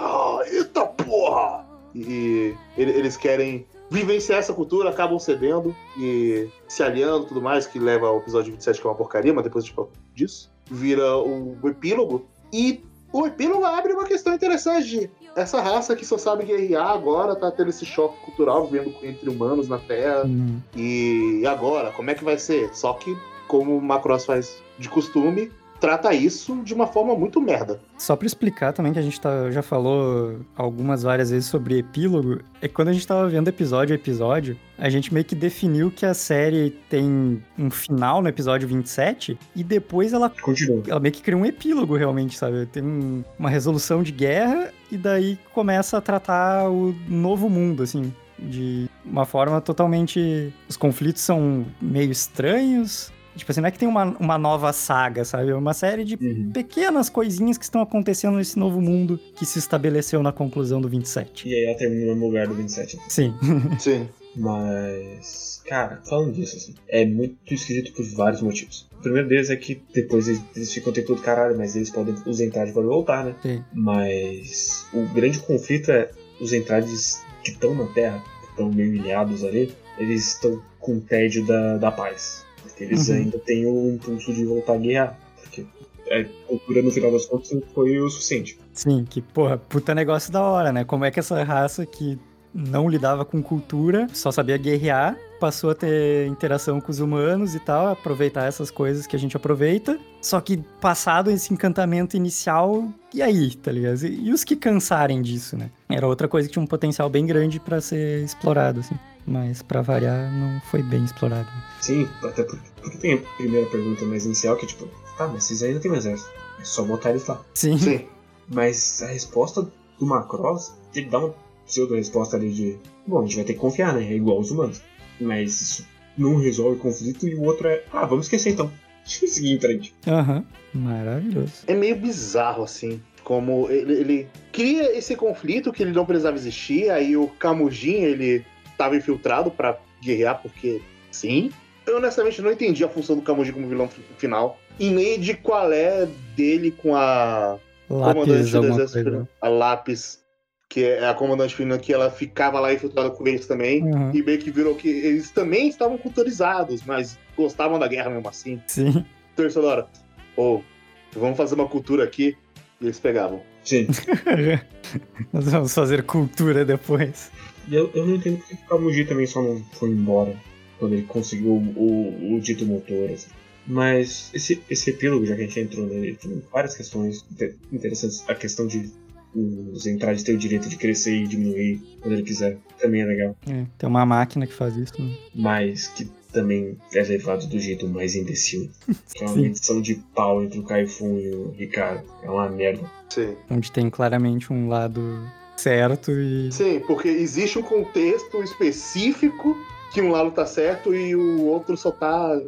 Eita porra! E ele- eles querem vivenciar essa cultura, acabam cedendo e se aliando e tudo mais, que leva ao episódio 27, que é uma porcaria, mas depois a gente fala disso. Vira o, o epílogo. E o epílogo abre uma questão interessante de essa raça que só sabe guerrear agora tá tendo esse choque cultural vivendo entre humanos na Terra. Hum, E agora, como é que vai ser? Só que, como o Macross faz de costume, trata isso de uma forma muito merda. Só pra explicar também que a gente tá, já falou algumas várias vezes sobre epílogo, é que quando a gente tava vendo episódio a episódio, a gente meio que definiu que a série tem um final no episódio 27 e depois ela, Continua. ela meio que cria um epílogo realmente, sabe? Tem um- uma resolução de guerra e daí começa a tratar o novo mundo, assim. De uma forma totalmente. Os conflitos são meio estranhos. Tipo assim, não é que tem uma, uma nova saga, sabe? É uma série de Uhum. pequenas coisinhas que estão acontecendo nesse novo mundo que se estabeleceu na conclusão do 27. E aí ela termina no mesmo lugar do 27. Sim. [LAUGHS] Sim. Mas, cara, falando disso, assim, é muito esquisito por vários motivos. O primeiro deles é que depois eles, eles ficam o tempo todo caralho, mas eles podem, os entrades podem voltar, né? Sim. Mas o grande conflito é os entrades que estão na Terra, que estão meio ilhados ali, eles estão com tédio da, da paz. Porque eles Uhum. ainda têm o impulso de voltar a guerrear. Porque a cultura, no final das contas, não foi o suficiente. Sim, que, porra, puta negócio da hora, né? Como é que essa raça que não lidava com cultura, só sabia guerrear, passou a ter interação com os humanos e tal, aproveitar essas coisas que a gente aproveita. Só que passado esse encantamento inicial, e aí, tá ligado? E, e os que cansarem disso, né? Era outra coisa que tinha um potencial bem grande pra ser explorado, assim. Mas pra variar, não foi bem explorado. Sim, até porque, porque tem a primeira pergunta mais inicial que é tipo, tá, mas vocês ainda têm um exército. É só botar eles lá. Sim. Sim. Mas a resposta do Macross, ele dá uma pseudo-resposta ali de, bom, a gente vai ter que confiar, né? É igual os humanos. Mas isso não resolve o conflito e o outro é, ah, vamos esquecer então. Deixa eu seguir em frente. Aham. Maravilhoso. É meio bizarro, assim. Como ele, ele cria esse conflito que ele não precisava existir, aí o Camujin, ele tava infiltrado pra guerrear, porque sim. Eu honestamente não entendi a função do Camujin como vilão fi- final. E nem de qual é dele com a comandante Lápis, do alguma exército, coisa. a Lápis, que é a comandante final, que ela ficava lá infiltrada com eles também. Uhum. E meio que virou que eles também estavam culturizados, mas gostavam da guerra mesmo assim. Sim. Então eles falaram, ô, vamos fazer uma cultura aqui. E eles pegavam. Sim. [LAUGHS] Nós vamos fazer cultura depois. E eu, eu não entendo porque o Kamuji também só não foi embora quando ele conseguiu o, o, o dito motor, assim. Mas esse, esse epílogo, já que a gente entrou nele, tem várias questões inte- interessantes. A questão de os entradas ter o direito de crescer e diminuir quando ele quiser, também é legal. É, tem uma máquina que faz isso. né? Mas que também é levado do jeito mais imbecil. [LAUGHS] Que é uma medição de pau entre o Kaifun e o Ricardo. É uma merda. Sim. Onde tem claramente um lado certo e. Sim, porque existe um contexto específico que um lado tá certo e o outro só tá. "Ah,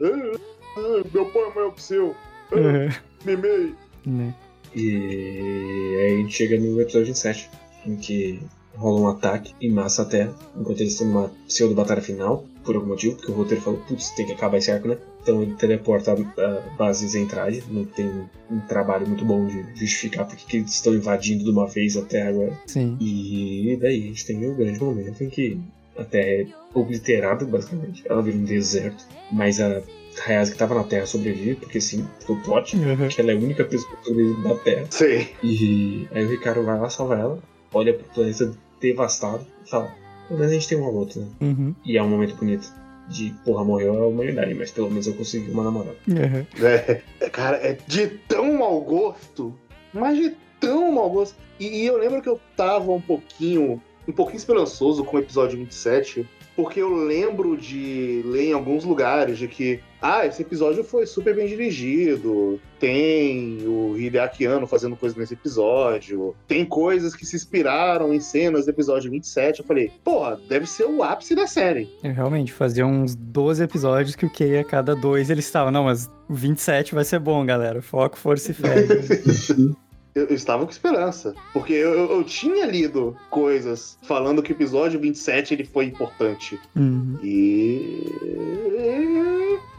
ah, meu pai é maior que o seu. Ah, Uhum. mimei. Né? E aí a gente chega no episódio 27, em que rola um ataque em massa à Terra, enquanto eles estão numa pseudo-batalha final, por algum motivo, porque o roteiro falou, putz, tem que acabar esse arco, né? Então ele teleporta a base Zentrade, não tem um trabalho muito bom de justificar porque que eles estão invadindo de uma vez a Terra agora. Sim. E daí a gente tem o grande momento em que a Terra é obliterada, basicamente. Ela vira um deserto, mas a Hayase que tava na Terra sobrevive, porque sim, foi o plot, Uhum. que ela é a única pessoa que sobrevive da Terra. Sim. E aí o Ricardo vai lá salvar ela, olha pro planeta devastado e fala: pelo menos a gente tem uma outra, né? Uhum. E é um momento bonito. De porra, morreu a humanidade, mas pelo menos eu consegui uma namorada. Uhum. É, cara, é de tão mau gosto, mas de tão mau gosto. E, e eu lembro que eu tava um pouquinho, um pouquinho esperançoso com o episódio 27, porque eu lembro de ler em alguns lugares de que, ah, esse episódio foi super bem dirigido, tem o Hideaki Anno fazendo coisas nesse episódio, tem coisas que se inspiraram em cenas do episódio 27. Eu falei, porra, deve ser o ápice da série. Eu realmente fazia uns 12 episódios que o que a cada dois eles estavam. Não, mas o 27 vai ser bom, galera. Foco, força e fé. [LAUGHS] Eu, eu estava com esperança. Porque eu, eu- eu tinha lido coisas falando que o episódio 27 ele foi importante. Uhum. E.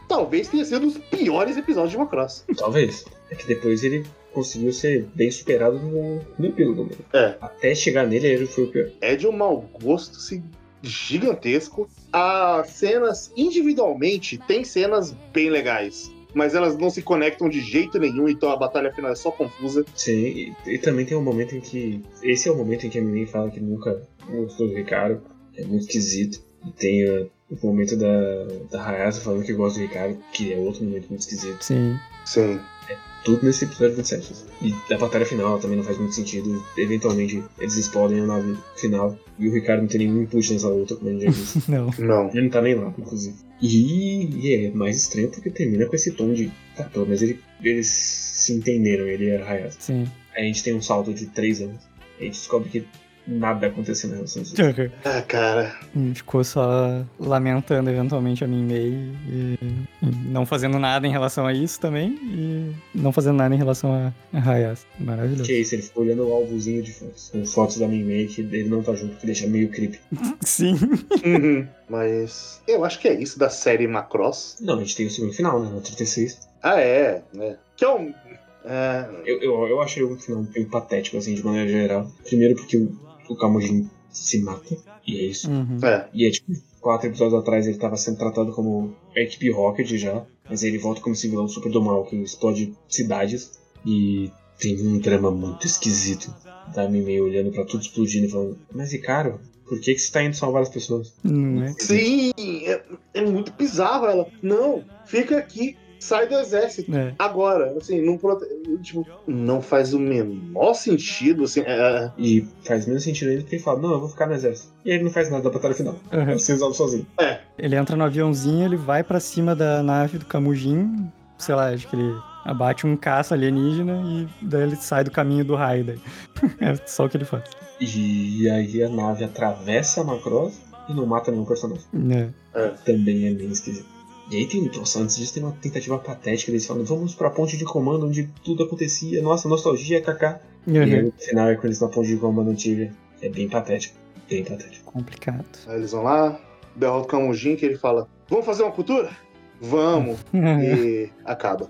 Talvez tenha sido um dos piores episódios de Macross. Talvez. É que depois ele conseguiu ser bem superado no, no epílogo. Né? É. Até chegar nele, ele foi o pior. É de um mau gosto assim, gigantesco. As cenas, individualmente, tem cenas bem legais. Mas elas não se conectam de jeito nenhum, então a batalha final é só confusa. Sim, e, e também tem um momento em que. Esse é o momento em que a Mimi fala que nunca gostou do Ricardo. É muito esquisito. Tem uh, o momento da, da Hayasa falando que gosta do Ricardo, que é outro momento muito esquisito. Sim. Sim. tudo nesse episódio 27. E a batalha final também não faz muito sentido. Eventualmente eles explodem a nave final. E o Ricardo não tem nenhum input nessa luta, como a gente já disse. [LAUGHS] Não. Não. Ele não tá nem lá, inclusive. E, e é mais estranho porque termina com esse tom de. Tá, pelo menos ele, eles se entenderam, ele e a Hayase. Sim. Aí a gente tem um salto de 3 anos. A gente descobre que nada aconteceu na relação dos dois. Ah, cara. E ficou só lamentando eventualmente a Minmei e, e não fazendo nada em relação a isso também e não fazendo nada em relação a, a Hayase. Maravilhoso. Que é isso, ele ficou olhando o alvozinho de fotos. Com fotos da Minmei que ele não tá junto, que deixa meio creepy. [LAUGHS] Sim. Uhum. Mas eu acho que é isso da série Macross. Não, a gente tem o segundo final, né? No 36. Ah, é, né? Que é um. É, Eu, eu, eu achei o final bem patético, assim, de maneira geral. Primeiro porque o, o Kamujin se mata, e é isso. Uhum. é. E é tipo, quatro episódios atrás ele tava sendo tratado como a equipe Rocket já, mas aí ele volta como esse vilão super do mal que explode cidades. E tem um drama muito esquisito da Mimei olhando pra tudo explodindo e falando: Mas Ricardo, por que, que você tá indo salvar as pessoas? Não é? Sim, é, é muito bizarro ela. Não, fica aqui, sai do exército. É. Agora, assim, não, prote... tipo, não faz o menor sentido, assim. é, E faz menos sentido ele fala: Não, eu vou ficar no exército. E ele não faz nada da batalha final. Uhum. Ele se resolve sozinho. Ele entra no aviãozinho, ele vai pra cima da nave do Kamujin, sei lá, acho que ele abate um caça alienígena e daí ele sai do caminho do raio daí. [LAUGHS] É só o que ele faz. E aí a nave atravessa a Macross e não mata nenhum personagem. É. Também é bem esquisito. E aí tem, nossa, antes disso tem uma tentativa patética, eles falam, vamos pra ponte de comando onde tudo acontecia, nossa, nostalgia, kaká. E aí, Uhum. no final é quando eles na ponte de comando antiga. É bem patético, bem patético. Complicado. Aí eles vão lá, derrota o Camujin, que ele fala: Vamos fazer uma cultura? Vamos. [LAUGHS] e acaba.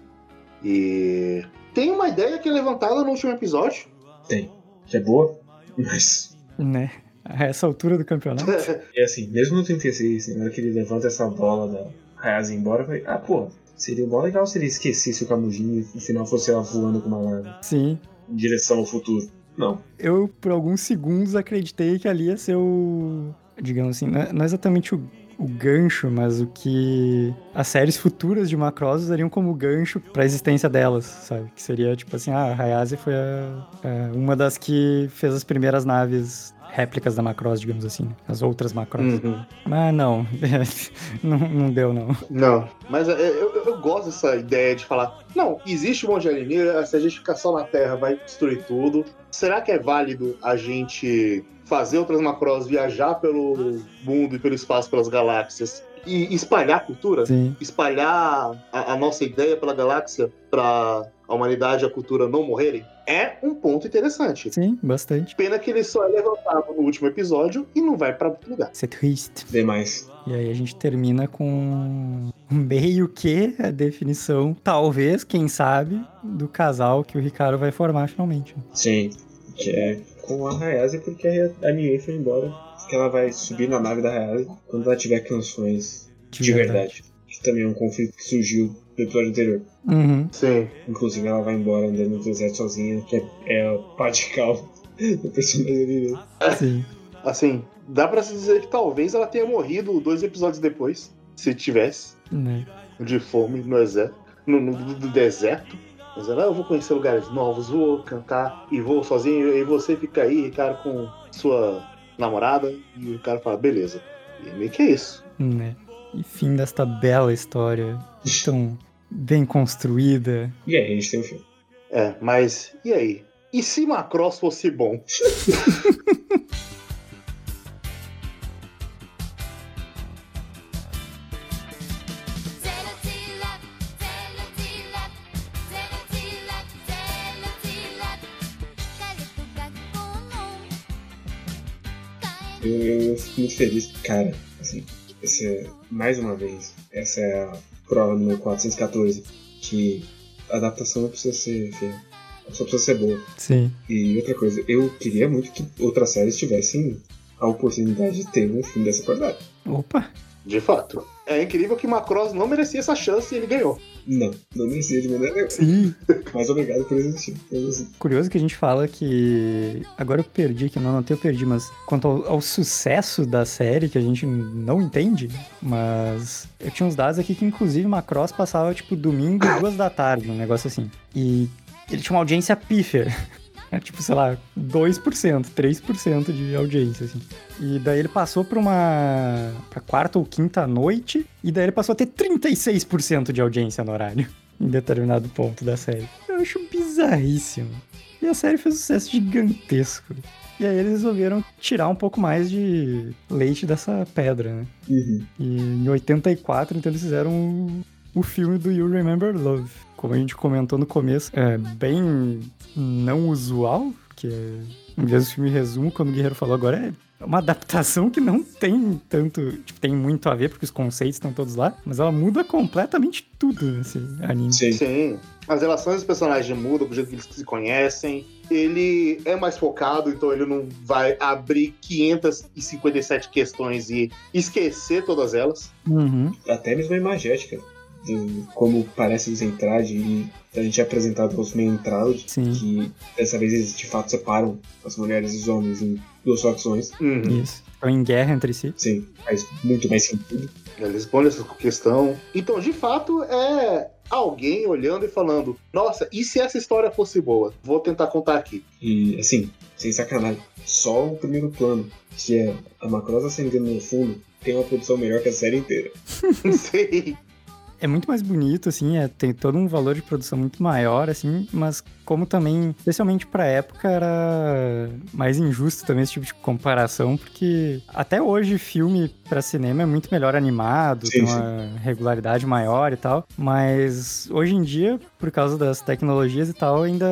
E tem uma ideia que é levantada no último episódio. Tem, que é boa, mas né? A essa altura do campeonato. [LAUGHS] é assim, mesmo no 36, na hora que ele levanta essa bola da Hayase embora, eu falei, ah, pô, seria mó legal se ele esquecesse o Camujin e no final fosse ela voando com uma nave Sim. em direção ao futuro. Não, Eu, por alguns segundos, acreditei que ali ia ser o. Digamos assim, não é não é exatamente o, o gancho, mas o que as séries futuras de Macross usariam como gancho pra existência delas, sabe? Que seria tipo assim: ah, a Hayase foi a- a- uma das que fez as primeiras naves réplicas da Macross, digamos assim, né? as outras Macross. Uhum. Mas não, [LAUGHS] não, não deu não. Não, mas é, eu, eu- eu gosto dessa ideia de falar: não, existe um monte de alienígena, se a gente ficar só na Terra vai destruir tudo. Será que é válido a gente fazer outras macros, viajar pelo mundo e pelo espaço, pelas galáxias e espalhar cultura? Sim. Espalhar a, a nossa ideia pela galáxia para a humanidade e a cultura não morrerem? É um ponto interessante. Sim, bastante. Pena que ele só é levantado no último episódio e não vai pra outro lugar. Isso é triste. demais. E aí a gente termina com meio que a definição, talvez, quem sabe, do casal que o Ricardo vai formar finalmente. Sim, que é com a Hayase porque a Mie foi embora. Que ela vai subir na nave da Hayase quando ela tiver canções de, verdade. Que também é um conflito que surgiu no episódio anterior. Uhum. Sim. Inclusive ela vai embora andando no deserto sozinha, que é, é a parte calma [LAUGHS] do personagem né? Sim. Assim, dá pra se dizer que talvez ela tenha morrido dois episódios depois, se tivesse, Né? de fome no exército, no, no- do deserto. Mas ela, "Ah, eu vou conhecer lugares novos, vou cantar e vou sozinho, e você fica aí, Ricardo, com sua namorada, e o cara fala, beleza. E meio que é isso. Né? E fim desta bela história, tão bem construída. E aí a gente tem o filme. É, mas e aí? E se Macross fosse bom? Eu, eu fico muito feliz. Cara, assim, esse é, mais uma vez, essa é a prova número 414, que a adaptação não precisa ser feia. Só precisa ser boa. Sim. E outra coisa, eu queria muito que outras séries tivessem a oportunidade de ter um filme dessa qualidade. Opa! De fato. É incrível que Macross não merecia essa chance e ele ganhou. Não, não merecia de maneira nenhuma. Sim. [LAUGHS] Mas obrigado por existir. Curioso que a gente fala que. Agora eu perdi aqui, não anotei, eu perdi, mas quanto ao, ao sucesso da série, que a gente não entende, mas eu tinha uns dados aqui que, inclusive, Macross passava, tipo, domingo, duas da tarde, um negócio assim. E ele tinha uma audiência pífia. É tipo, sei lá, 2%, 3% de audiência, assim. E daí ele passou pra uma. pra quarta ou quinta noite, e daí ele passou a ter 36% de audiência no horário, [LAUGHS] em determinado ponto da série. Eu acho bizarríssimo. E a série fez um sucesso gigantesco. E aí eles resolveram tirar um pouco mais de leite dessa pedra, né? uhum. E em 84, então eles fizeram o, o filme do You Remember Love. Como a gente comentou no começo, é bem não usual, porque em vez do filme resumo, quando o Guerreiro falou agora, é uma adaptação que não tem tanto. Tipo, tem muito a ver, porque os conceitos estão todos lá, mas ela muda completamente tudo nesse anime. Sim. Sim. As relações dos personagens mudam, do jeito que eles se conhecem. Ele é mais focado, então ele não vai abrir 557 questões e esquecer todas elas. Uhum. Até mesmo a imagética. Como parece os Entrade e a gente é apresentado com os meio Entrade. Sim. Que dessa vez eles de fato separam as mulheres e os homens em duas facções. Uhum. Isso. Estão em guerra entre si. Sim, faz muito mais sentido. Eles respondem essa questão. Então, de fato, é alguém olhando e falando: Nossa, e se essa história fosse boa? Vou tentar contar aqui. E assim, sem sacanagem, só o primeiro plano, que é a Macross acendendo no fundo, tem uma produção melhor que a série inteira. [LAUGHS] Sei. É muito mais bonito, assim, é, tem todo um valor de produção muito maior, assim, mas como também, especialmente pra época, era mais injusto também esse tipo de comparação, porque até hoje filme pra cinema é muito melhor animado, Sim, tem uma regularidade maior e tal, mas hoje em dia, por causa das tecnologias e tal, ainda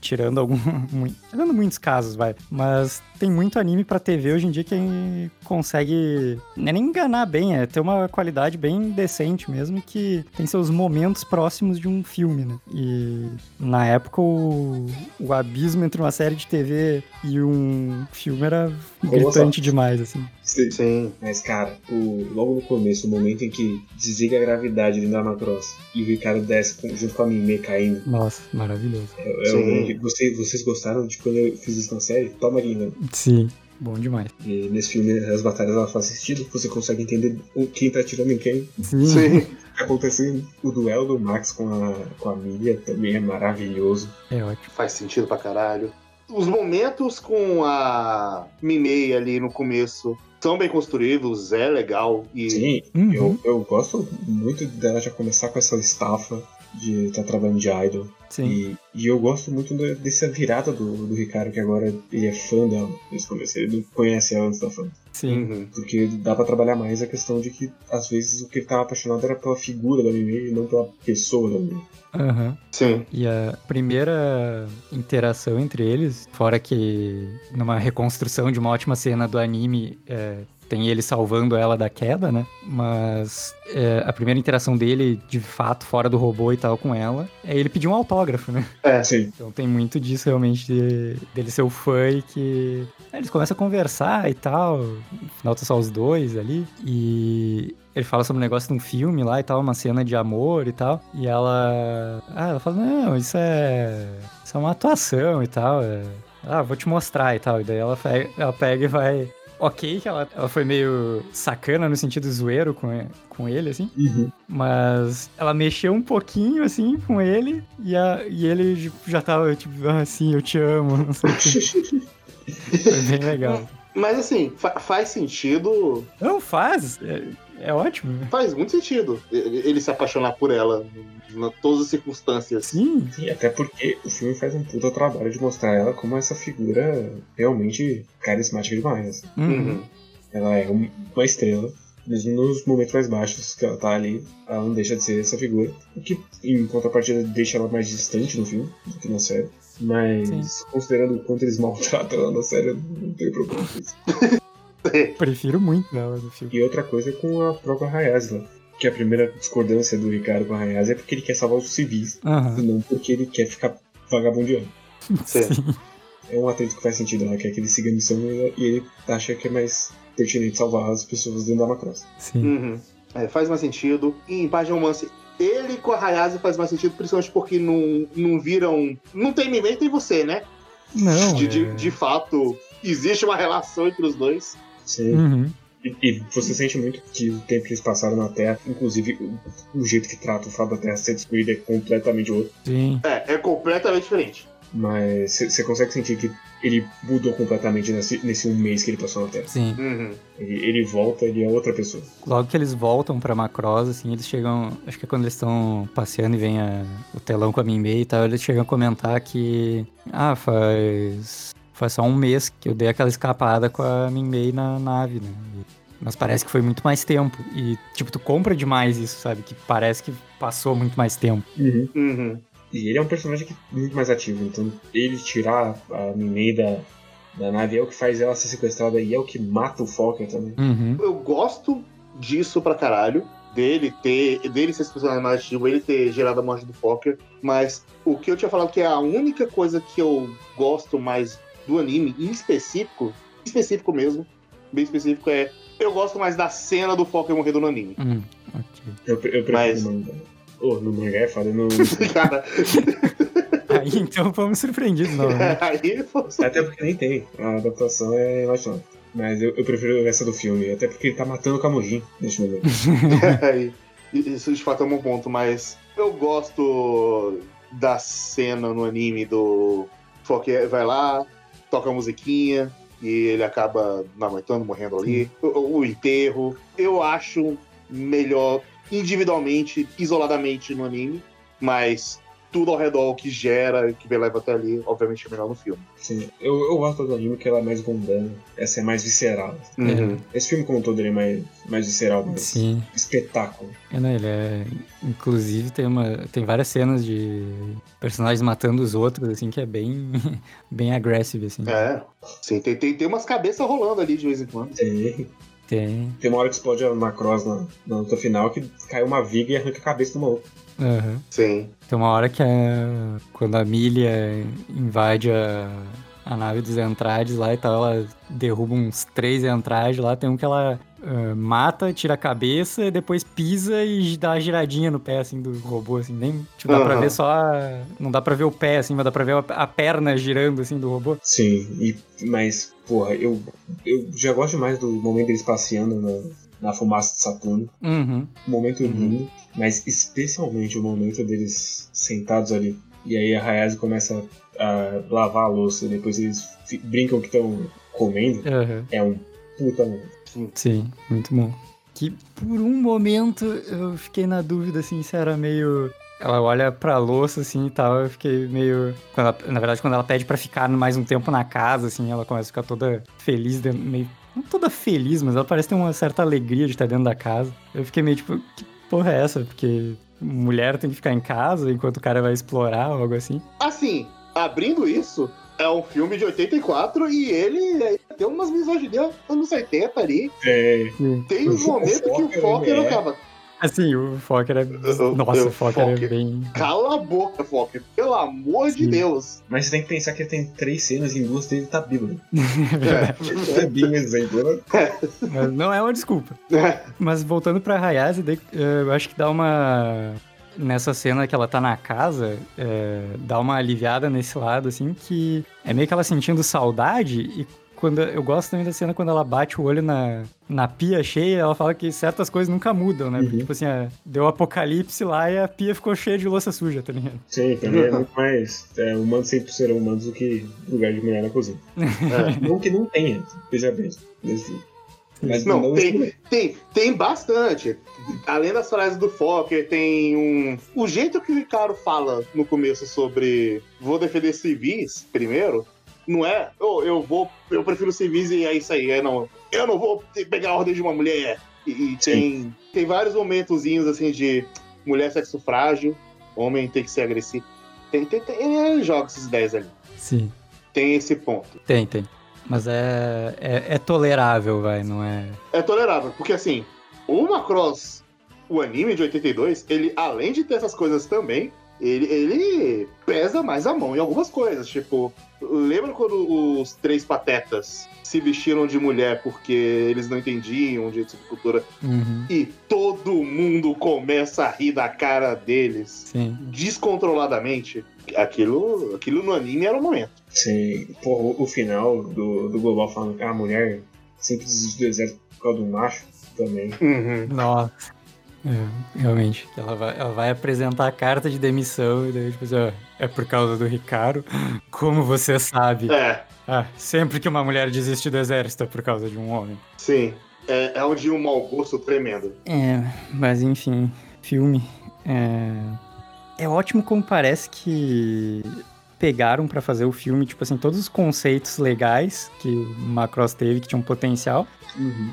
tirando algum, [LAUGHS] tirando muitos casos, vai, mas tem muito anime pra TV hoje em dia que consegue é nem enganar bem, é ter uma qualidade bem decente mesmo, que tem seus momentos próximos de um filme, né? E na época o, o abismo entre uma série de TV e um filme era gritante demais, assim. Sim. Sim. Mas, cara, o, logo no começo, o momento em que desliga a gravidade dentro da Macross e o Ricardo desce com- junto com a Mimê caindo. Nossa, maravilhoso. É, é Sim. um que vocês, gostaram de quando eu fiz isso na série? Toma ali, né? Sim, bom demais. E nesse filme as batalhas elas fazem sentido, você consegue entender o- quem tá atirando em quem. Sim, Sim. [LAUGHS] Acontece o duelo do Max com a, com a Mia também é maravilhoso. é ótimo. Faz sentido pra caralho. Os momentos com a Mimei ali no começo são bem construídos, é legal. E Sim, Uhum. eu, eu gosto muito dela já começar com essa estafa de estar trabalhando de idol. Sim. E, e eu gosto muito da- dessa virada do, do Ricardo, que agora ele é fã dela nesse começo. Ele não conhece ela antes da fã. Sim. Uhum. Porque dá pra trabalhar mais a questão de que, às vezes, o que ele tava apaixonado era pela figura da Mimi e não pela pessoa da Mimi. Aham. Sim. E a primeira interação entre eles, fora que numa reconstrução de uma ótima cena do anime, é, tem ele salvando ela da queda, né? Mas é, a primeira interação dele, de fato, fora do robô e tal, com ela, é ele pedir um autógrafo, né? É. Sim, Então tem muito disso realmente de, dele ser o fã e que aí eles começam a conversar e tal. No final tá só os dois ali. E ele fala sobre um negócio de um filme lá e tal, uma cena de amor e tal. E ela. Ah, ela fala, não, isso é. Isso é uma atuação e tal. é- Ah, vou te mostrar e tal. E daí ela pega, ela pega e vai. Ok, que ela, ela foi meio sacana no sentido zoeiro com, com ele, assim. Uhum. Mas ela mexeu um pouquinho, assim, com ele, e, a, e ele tipo, já tava, tipo, ah, sim, eu te amo, não sei o que. [LAUGHS] Foi bem legal. Mas assim, fa- faz sentido. Não, faz, é, é ótimo. Faz muito sentido ele se apaixonar por ela em todas as circunstâncias. Sim, E até porque o filme faz um puta trabalho de mostrar ela como essa figura realmente carismática demais. uhum. Uhum. Ela é um- uma estrela, mesmo nos momentos mais baixos que ela tá ali, ela não deixa de ser essa figura. O que, em contrapartida, deixa ela mais distante no filme do que na série. Mas, Sim. considerando o quanto eles maltratam ela na série, eu não tenho problema com isso. [LAUGHS] prefiro muito ela do filme. E outra coisa é com a própria Hayasla. Que a primeira discordância do Ricardo com a Hayasla é porque ele quer salvar os civis, e Aham, não porque ele quer ficar vagabundeando. [LAUGHS] É um atrito que faz sentido, ela quer que ele siga a missão e e ele acha que é mais pertinente salvar as pessoas dentro da Macross. Sim. Uhum. É, faz mais sentido. E em parte de romance, ele com a Hayase faz mais sentido, principalmente porque não, não viram. Não tem ninguém, tem você, né? Não. de, de, é- de fato, existe uma relação entre os dois. Sim. Uhum. E, e você sente muito que o tempo que eles passaram na Terra, inclusive o, o jeito que trata o fato da Terra ser destruída é completamente outro. Sim. É, é completamente diferente. Mas você consegue sentir que ele mudou completamente nesse, nesse um mês que ele passou na Terra. Sim. Uhum. Ele, ele volta, ele é outra pessoa. Logo que eles voltam pra Macross, assim, eles chegam. Acho que é quando eles estão passeando e vem a- o telão com a Minmei e tal, eles chegam a comentar que. Ah, faz. Faz só um mês que eu dei aquela escapada com a Minmei na nave, né? E- Mas parece que foi muito mais tempo. E, tipo, tu compra demais isso, sabe? Que parece que passou muito mais tempo. Uhum. E ele é um personagem que é muito mais ativo, então ele tirar a Minei da, da nave é o que faz ela ser sequestrada e é o que mata o Fokker também. Uhum. Eu gosto disso pra caralho. Dele ter. dele ser esse personagem mais ativo, ele ter gerado a morte do Fokker. Mas o que eu tinha falado que é a única coisa que eu gosto mais do anime, em específico, específico mesmo, bem específico, é. Eu gosto mais da cena do Fokker morrendo no anime. Hum, ok. Eu, eu prefiro Mas- no mangá. Oh, no mangá é foda, no... [LAUGHS] Cara, [LAUGHS] Aí então fomos surpreendidos, [LAUGHS] não. né? aí até porque nem tem, a adaptação é emocionante. Mas eu, eu prefiro essa do filme, até porque ele tá matando o Camujin neste momento. É, Isso de fato é um bom ponto, mas eu gosto da cena no anime do Fokker vai lá, toca a musiquinha e ele acaba não aguentando, morrendo ali. O, o enterro. Eu acho melhor individualmente, isoladamente no anime, mas tudo ao redor que gera, que me leva até ali, obviamente é melhor no filme. Sim, eu, eu gosto do anime que ela é mais mundana, essa é mais visceral. Uhum. Esse filme como um todo ele é mais, mais visceral, mais Sim. espetáculo. É, não, ele é. Inclusive tem uma. Tem várias cenas de personagens matando os outros, assim, que é bem. [LAUGHS] bem agressivo, assim. É. Sim, tem, tem, tem umas cabeças rolando ali de vez em quando. Tem, Tem. tem uma hora que explode a Macross na, na luta final que cai uma viga e arranca a cabeça do maluco. Aham. Sim. Tem uma hora que a, quando a Milha invade a, a nave dos Entrades lá e tal, ela derruba uns três Entrades lá, tem um que ela ah, mata, tira a cabeça, e depois pisa e dá uma giradinha no pé, assim, do robô, assim, nem, tipo, dá pra Aham. ver só, a- não dá pra ver o pé, assim, mas dá pra ver a, a perna girando, assim, do robô. Sim, e, mas, porra, eu, eu já gosto mais do momento deles passeando na, na fumaça de Saturno. Uhum. Momento Uhum. lindo, mas especialmente o momento deles sentados ali. E aí a Hayase começa a lavar a louça, depois eles brincam que estão comendo. Aham. É um puta momento. Sim, muito bom. Que por um momento eu fiquei na dúvida, assim, se era meio. Ela olha pra louça, assim e tal, eu fiquei meio. quando ela- na verdade, quando ela pede pra ficar mais um tempo na casa, assim, ela começa a ficar toda feliz, meio. Não toda feliz, mas ela parece ter uma certa alegria de estar dentro da casa. Eu fiquei meio tipo, que porra é essa? Porque mulher tem que ficar em casa enquanto o cara vai explorar ou algo assim. Assim, abrindo isso, é um filme de 84 e ele tem umas misoginias anos 80 ali. É, Tem uns O momentos que o ele é- acaba. Assim, o Fokker é. Nossa, eu- o Fokker é bem. Cala a boca, Fokker. Pelo amor de Sim. Deus. mas você tem que pensar que ele tem três cenas e em duas dele tá bíblia. [LAUGHS] É verdade. É bem um exemplo, né? Mas não é uma desculpa. É. Mas voltando pra Hayase, eu acho que dá uma. Nessa cena que ela tá na casa, eh, dá uma aliviada nesse lado, assim, que é meio que ela sentindo saudade. E quando eu gosto também da cena quando ela bate o olho na, na pia cheia, ela fala que certas coisas nunca mudam, né? Porque, Uhum. tipo assim, eh, deu apocalipse lá e a pia ficou cheia de louça suja, tá ligado? Sim, mim é muito mais. É, humanos sempre serão humanos do que lugar de mulher na cozinha. [LAUGHS] É. Não que não tenha, veja bem. Mas, mas Não, não tem, tem, tem bastante. Além das frases do Fokker, tem um. O jeito que o Ricardo fala no começo sobre vou defender civis primeiro, não é. "Oh, eu vou. Eu prefiro civis e é isso aí. É não. Eu não vou pegar a ordem de uma mulher. E, e tem, tem vários momentozinhos assim de mulher sexo frágil, homem tem que ser agressivo. Tem, tem, tem, ele joga essas ideias ali. Sim. Tem esse ponto. Tem, tem. Mas é, é, é tolerável, vai, não é. é tolerável, porque assim, o Macross, o anime de 82, ele, além de ter essas coisas também, ele, ele pesa mais a mão em algumas coisas. Tipo, lembra quando os três patetas se vestiram de mulher porque eles não entendiam o jeito de cultura Uhum, e todo mundo começa a rir da cara deles sim. descontroladamente? Aquilo, aquilo no anime era o momento. Sim, porra, o- o final do, do Global falando que a mulher sempre desiste do exército por causa do macho também. Uhum. Nossa. É, realmente. Ela vai, ela vai apresentar a carta de demissão e daí, tipo assim, ó, é por causa do Ricardo. [LAUGHS] Como você sabe? É, Ah, sempre que uma mulher desiste do exército é por causa de um homem. sim. É, é onde um mau gosto tremendo. É, mas enfim, filme. É, é ótimo como parece que pegaram pra fazer o filme, tipo assim, todos os conceitos legais que o Macross teve, que tinham potencial,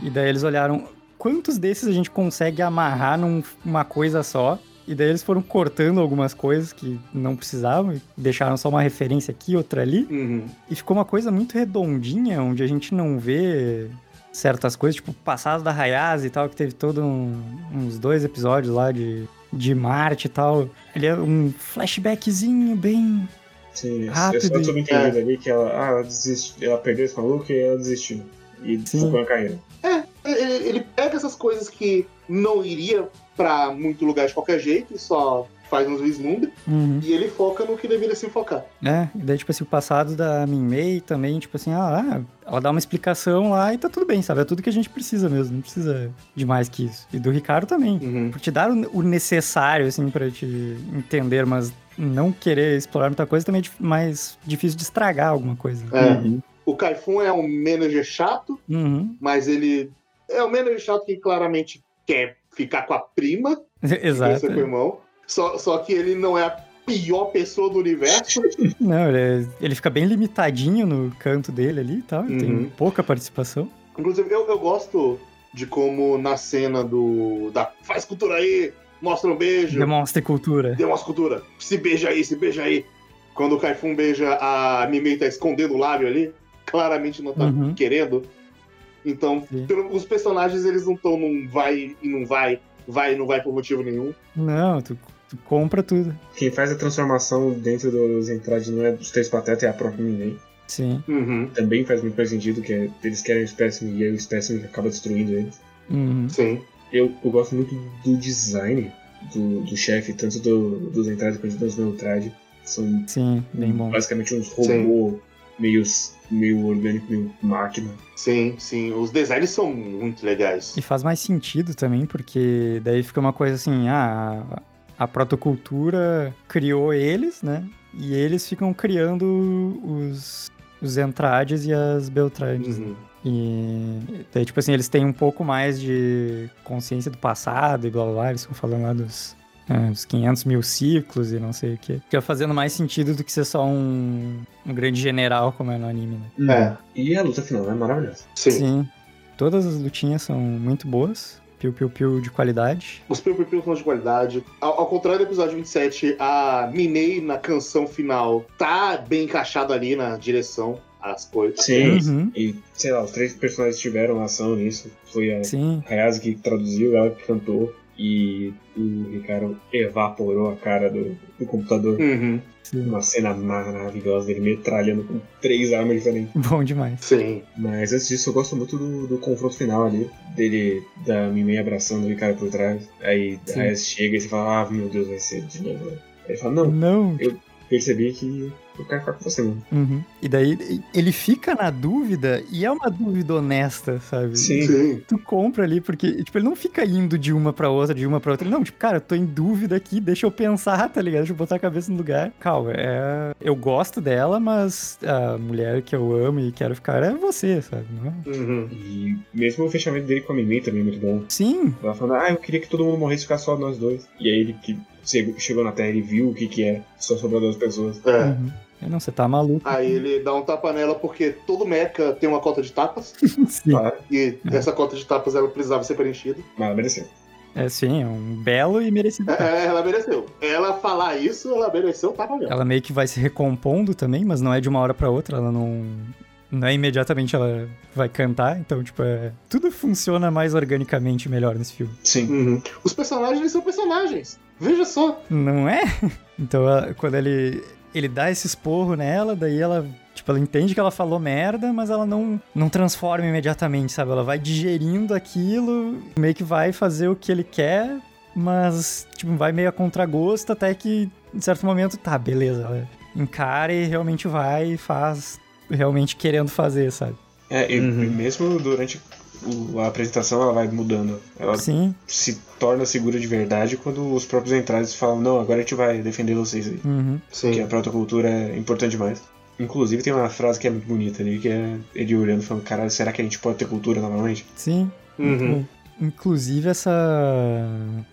e daí eles olharam quantos desses a gente consegue amarrar numa coisa só. E daí eles foram cortando algumas coisas que não precisavam e deixaram só uma referência aqui, outra ali. Uhum. E ficou uma coisa muito redondinha, onde a gente não vê certas coisas, tipo o passado da Hayase e tal, que teve todo um- uns dois episódios lá de, de Marte e tal. Ele é um flashbackzinho bem. Sim, eu Rápido só e- subentendido ali que ela, ah, ela desiste, ela perdeu esse maluco e ela desistiu. E Sim. focou na carreira. Ele, ele pega essas coisas que não iria pra muito lugar de qualquer jeito e só faz uns vislumbres Uhum. e ele foca no que deveria se focar. É, e daí, tipo assim, o passado da Min Mei também, tipo assim, ah, ah, ela dá uma explicação lá e tá tudo bem, sabe? É tudo que a gente precisa mesmo, não precisa de mais que isso. E do Ricardo também. Uhum. Por te dar o necessário, assim, pra te entender, mas não querer explorar muita coisa também é mais difícil de estragar alguma coisa. É. Uhum. O Kaifun é um manager chato, Uhum. mas ele é manager chato que claramente quer ficar com a prima, [LAUGHS] Exato. com o irmão. Só, só que ele não é a pior pessoa do universo. [LAUGHS] Não, ele, é- ele fica bem limitadinho no canto dele ali e tal. Ele Uhum. tem pouca participação. Inclusive, eu, eu gosto de como na cena do. da faz cultura aí, mostra um beijo, Demonstra cultura. umas cultura, se beija aí, se beija aí. Quando o Kaifun beija, a Mimei tá escondendo o lábio ali, claramente não tá Uhum. querendo. Então, pelo- os personagens eles não estão num vai e não vai, vai e não vai por motivo nenhum. Não, tu, tu compra tudo. Quem faz a transformação dentro dos entradas não é dos três patetas, é a própria Minei. Sim. Uhum, Também faz muito mais sentido que é- eles querem o espécime e aí o espécime acaba destruindo eles. Uhum. sim. Eu, eu gosto muito do design do, do chefe, tanto do, dos entradas quanto dos neutrades. São Sim, bem bom. basicamente uns robôs meio, meio orgânico, meio máquina. Sim, sim. Os designs são muito legais. E faz mais sentido também, porque daí fica uma coisa assim, ah, a, protocultura criou eles, né? E eles ficam criando os, os Entrades e as Beltrades. Uhum. E daí, tipo assim, eles têm um pouco mais de consciência do passado e blá blá blá, eles ficam falando lá dos, é, dos 500 mil ciclos e não sei o que. Fica fazendo mais sentido do que ser só um, um grande general, como é no anime, né? É, E a luta final é maravilhosa. sim. Sim. Todas as lutinhas são muito boas. Piu-piu-piu de qualidade. Os Piu Piu Piu são de qualidade. Ao, ao contrário do episódio 27, a Minei na canção final tá bem encaixada ali na direção, as coisas. Sim. Uhum. E, sei lá, os três personagens tiveram ação nisso. Foi a Sim. Hayase que traduziu, ela que cantou. E o Ricardo evaporou a cara do, do computador. Uhum, sim. Uma cena maravilhosa dele metralhando com três armas diferentes. Bom demais. sim. Mas antes disso, eu gosto muito do, do confronto final ali. Dele, da Mimei abraçando o Ricardo por trás. Aí a chega e você fala, ah, meu Deus, vai ser de novo. Aí ele fala, não, Não. percebi que eu quero ficar com você, mano. Uhum. E daí ele fica na dúvida e é uma dúvida honesta, sabe? Sim. Sim. Tu compra ali, porque, tipo, ele não fica indo de uma pra outra, de uma pra outra. Não, tipo, cara, eu tô em dúvida aqui, deixa eu pensar, tá ligado? Deixa eu botar a cabeça no lugar. Calma, é... eu gosto dela, mas a mulher que eu amo e quero ficar é você, sabe? É? Uhum. E mesmo o fechamento dele com a Mimei também é muito bom. Sim, Ela falando, ah, eu queria que todo mundo morresse e ficar só nós dois. E aí ele que chegou- chegou na Terra e viu o que, que é só sobrar duas pessoas. É. Uhum. Eu Não, você tá maluco. Aí ele dá um tapa nela porque todo mecha tem uma cota de tapas. [LAUGHS] Sim. Claro, E essa cota de tapas ela precisava ser preenchida. mas ela mereceu. É sim, é um belo e merecido. tapa. É, ela mereceu. Ela falar isso, ela mereceu o tapa mesmo. Ela meio que vai se recompondo também, mas não é de uma hora pra outra, ela não não é imediatamente ela vai cantar, então, tipo, é, tudo funciona mais organicamente melhor nesse filme. Sim. Uhum. Os personagens são personagens. Veja só. Não é? [LAUGHS] Então, ela- quando ele, ele dá esse esporro nela, daí ela, tipo, ela entende que ela falou merda, mas ela não, não transforma imediatamente, sabe? Ela vai digerindo aquilo, meio que vai fazer o que ele quer, mas, tipo, vai meio a contragosto até que, em certo momento, tá, beleza, ela encara e realmente vai e faz realmente querendo fazer, sabe? É, e Uhum. e mesmo durante o- a apresentação ela vai mudando. Ela Sim. se torna segura de verdade quando os próprios entradas falam, não, agora a gente vai defender vocês aí. Uhum. Sim. Que a protocultura é importante demais. Inclusive tem uma frase que é muito bonita ali, que é ele olhando e falando, caralho, será que a gente pode ter cultura novamente? Sim. Uhum. Inclusive, essa.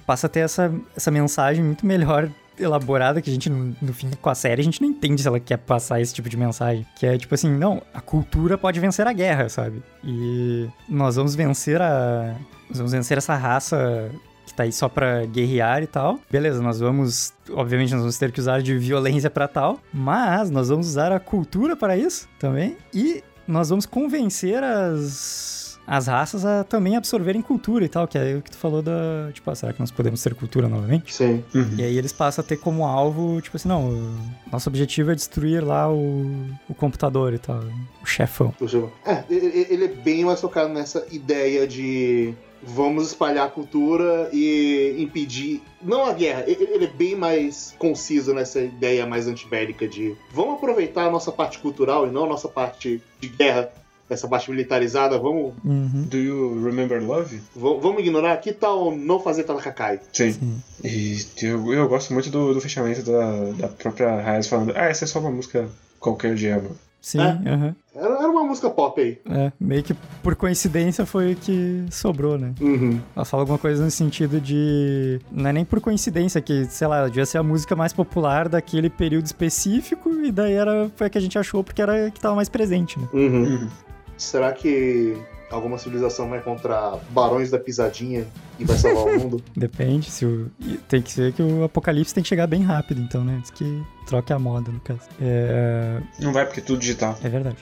Passa a ter essa, essa mensagem muito melhor elaborada que a gente, no, fim, com a série, a gente não entende se ela quer passar esse tipo de mensagem. Que é tipo assim, não, a cultura pode vencer a guerra, sabe? E nós vamos vencer a. Nós vamos vencer essa raça que tá aí só pra guerrear e tal. Beleza, nós vamos. Obviamente, nós vamos ter que usar de violência pra tal, mas nós vamos usar a cultura para isso também. E nós vamos convencer as. As raças a também absorverem cultura e tal, que é o que tu falou da. Tipo, ah, será que nós podemos ter cultura novamente? Sim. E aí eles passam a ter como alvo, tipo assim, não, o nosso objetivo é destruir lá o, o computador e tal, o chefão. Deixa eu- É, ele é bem mais focado nessa ideia de vamos espalhar a cultura e impedir. Não a guerra, ele ele é bem mais conciso nessa ideia mais antibélica de vamos aproveitar a nossa parte cultural e não a nossa parte de guerra, essa parte militarizada, vamos, Uhum. Do you remember love? va- vamos ignorar. Que tal não fazer Talakakai? Sim. Sim. E eu, eu gosto muito do, do fechamento da, da própria Raiz falando, ah, essa é só uma música qualquer de amor. Sim, É. Era, era uma música pop aí. É, meio que por coincidência foi o que sobrou, né? Uhum. Ela fala alguma coisa no sentido de. Não é nem por coincidência, que, sei lá, devia ser a música mais popular daquele período específico, e daí era, foi a que a gente achou porque era a que tava mais presente, né? Uhum. Será que alguma civilização vai encontrar barões da pisadinha e vai salvar o mundo? [LAUGHS] Depende, se o. Tem que ser que o apocalipse tem que chegar bem rápido, então, né? Diz que troque a moda, no caso. É. Não vai porque é tudo digital. É verdade.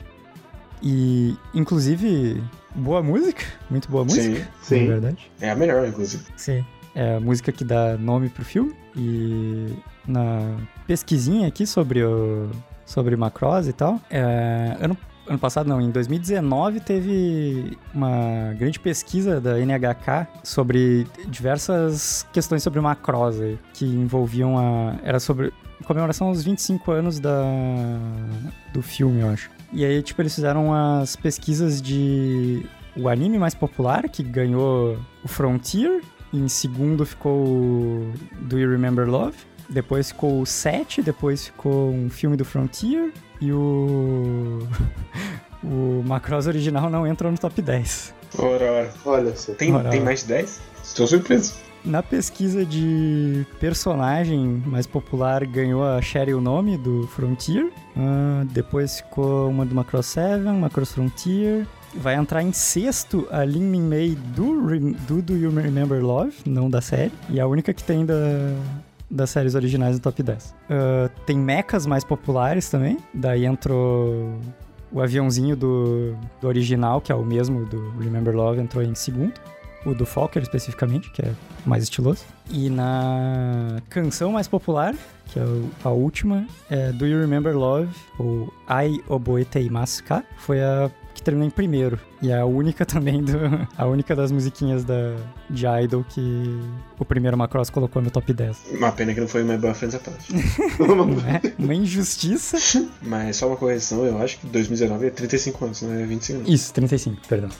E, inclusive, boa música, muito boa música, Sim. Sim. é verdade. É a melhor, inclusive. Sim. É a música que dá nome pro filme. E na pesquisinha aqui sobre o sobre Macross e tal, é, ano, ano passado não, em 2019 teve uma grande pesquisa da NHK sobre diversas questões sobre Macross aí, que envolviam a era sobre comemoração aos 25 anos da do filme, eu acho. E aí, tipo, eles fizeram as pesquisas de o anime mais popular, que ganhou o Frontier. Em segundo ficou Do You Remember Love. Depois ficou o 7, depois ficou um filme do Frontier. E o. [LAUGHS] o Macross original não entrou no top 10. Ora, ora. Olha só. Tem, Ora, tem ora. mais de 10? Estou surpreso. Na pesquisa de personagem mais popular, ganhou a Cheryl Nome do Frontier. Ah, depois ficou uma do Macross 7, Macross Frontier. Vai entrar em sexto a Lin Min Mei do, do Do You Remember Love, não da série. E a única que tem da, das séries originais no top 10. Ah, tem mechas mais populares também. Daí entrou o aviãozinho do, do original, que é o mesmo do Remember Love, entrou em segundo. O do Fokker especificamente, que é mais estiloso. E na canção mais popular, que é a última, é Do You Remember Love, ou Ai Oboetei Masuka, foi a terminou em primeiro. E é a única [LAUGHS] também do. A única das musiquinhas da, de Idol que o primeiro Macross colocou no top 10. Uma pena que não foi My Boyfriend's [LAUGHS] Apart. É? Uma injustiça. [LAUGHS] Mas só uma correção, eu acho que 2019 é 35 anos, não é 25 anos. Isso, 35, perdão.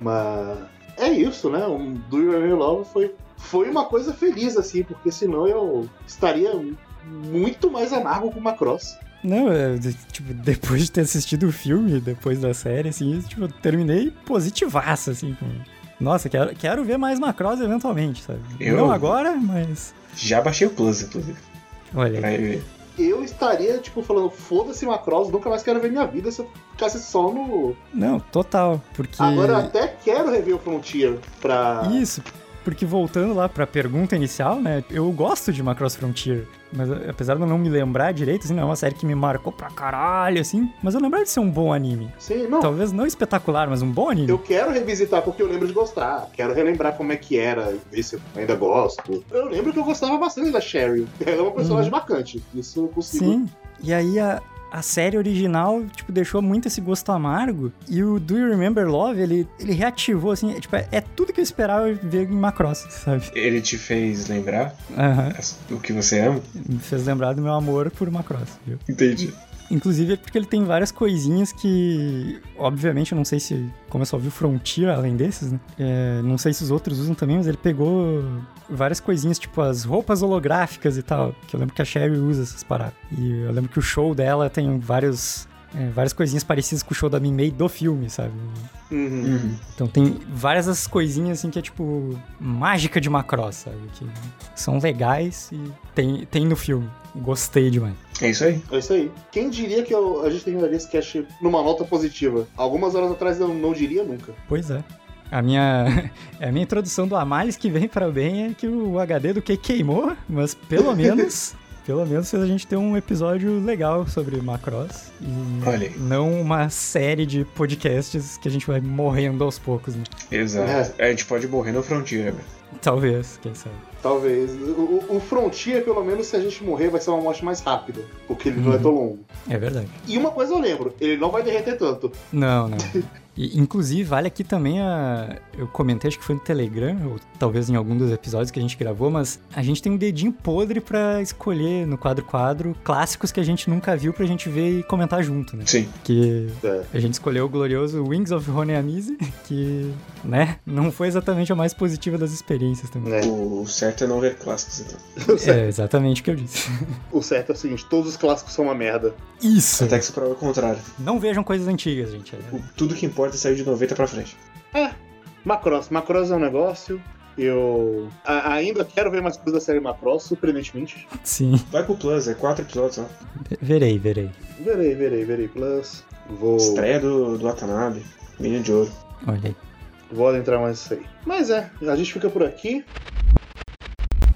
Mas é isso, né? O Do You Remember Love foi, foi uma coisa feliz, assim, porque senão eu estaria muito mais amargo com o Macross. Não, é, de- tipo, depois de ter assistido o filme, depois da série, assim, tipo, eu terminei positivaço, assim, com... Nossa, quero, quero ver mais Macross eventualmente, sabe? Eu- Não agora, mas... Já baixei o Plus, inclusive, Olha, pra ver. Eu estaria, tipo, falando, foda-se Macross, nunca mais quero ver minha vida se eu ficasse só no. não, total, porque... Agora eu até quero rever o Frontier pra. Isso, Porque voltando lá pra pergunta inicial, né? Eu gosto de Macross Frontier. Mas eh, apesar de eu não me lembrar direito, assim, não é uma série que me marcou pra caralho, assim. Mas eu lembro de ser um bom anime. Sim, não. Talvez não espetacular, mas um bom anime. Eu quero revisitar porque eu lembro de gostar. Quero relembrar como é que era, ver se eu ainda gosto. Eu lembro que eu gostava bastante da Sherry. Ela é uma personagem marcante. Isso eu consigo. Sim. E aí a, a série original, tipo, deixou muito esse gosto amargo. E o Do You Remember Love, ele, ele reativou, assim, é, tipo, é, é tudo que eu esperava ver em Macross, sabe? Ele te fez lembrar Aham. o que você ama? Me fez lembrar do meu amor por Macross, viu? Entendi. Inclusive é porque ele tem várias coisinhas que, obviamente, eu não sei se, como eu só vi o Frontier além desses, né? É, não sei se os outros usam também, mas ele pegou várias coisinhas, tipo as roupas holográficas e tal, que eu lembro que a Sherry usa essas paradas. E eu lembro que o show dela tem vários, é, várias coisinhas parecidas com o show da Min May do filme, sabe? Uhum. Uhum. Então tem várias dessas coisinhas assim que é tipo mágica de Macross, sabe? Que são legais e tem, tem no filme. Gostei demais. É isso aí. É isso aí. Quem diria que eu- a gente terminaria esse cast numa nota positiva? Algumas horas atrás eu não diria nunca. Pois é. A minha, [LAUGHS] a minha introdução do Amales que vem para o bem é que o HD do que queimou, mas pelo menos, [LAUGHS] pelo menos fez a gente ter um episódio legal sobre Macross e Olha aí. não uma série de podcasts que a gente vai morrendo aos poucos, né? Exato. A gente pode morrer no Frontier, velho. Talvez, quem sabe. Talvez. O, o- Frontier, pelo menos, se a gente morrer, vai ser uma morte mais rápida. Porque ele não é tão longo. É verdade. E uma coisa eu lembro, ele não vai derreter tanto. Não, não. [LAUGHS] E, inclusive, vale aqui também a. Eu comentei, acho que foi no Telegram, ou talvez em algum dos episódios que a gente gravou, mas a gente tem um dedinho podre pra escolher no quadro-quadro clássicos que a gente nunca viu pra gente ver e comentar junto, né? Sim. Que É. a gente escolheu o glorioso Wings of Honeamise, [LAUGHS] que, né, não foi exatamente a mais positiva das experiências também. É. O certo é não ver clássicos, então. [LAUGHS] É exatamente o que eu disse. [LAUGHS] O certo é o seguinte, todos os clássicos são uma merda. Isso! Até que se prova o contrário. Não vejam coisas antigas, gente. É- Tudo que importa é sair de 90 pra frente. É, Macross. Macross é um negócio. Eu a- ainda quero ver mais coisas da série Macross, surpreendentemente. Sim, Vai pro Plus, é quatro episódios só. verei, verei. Verei, verei, verei. Plus. Vou, Estreia do, do Watanabe, Menino de Ouro. Olha aí. vou adentrar mais nisso aí. Mas é, a gente fica por aqui.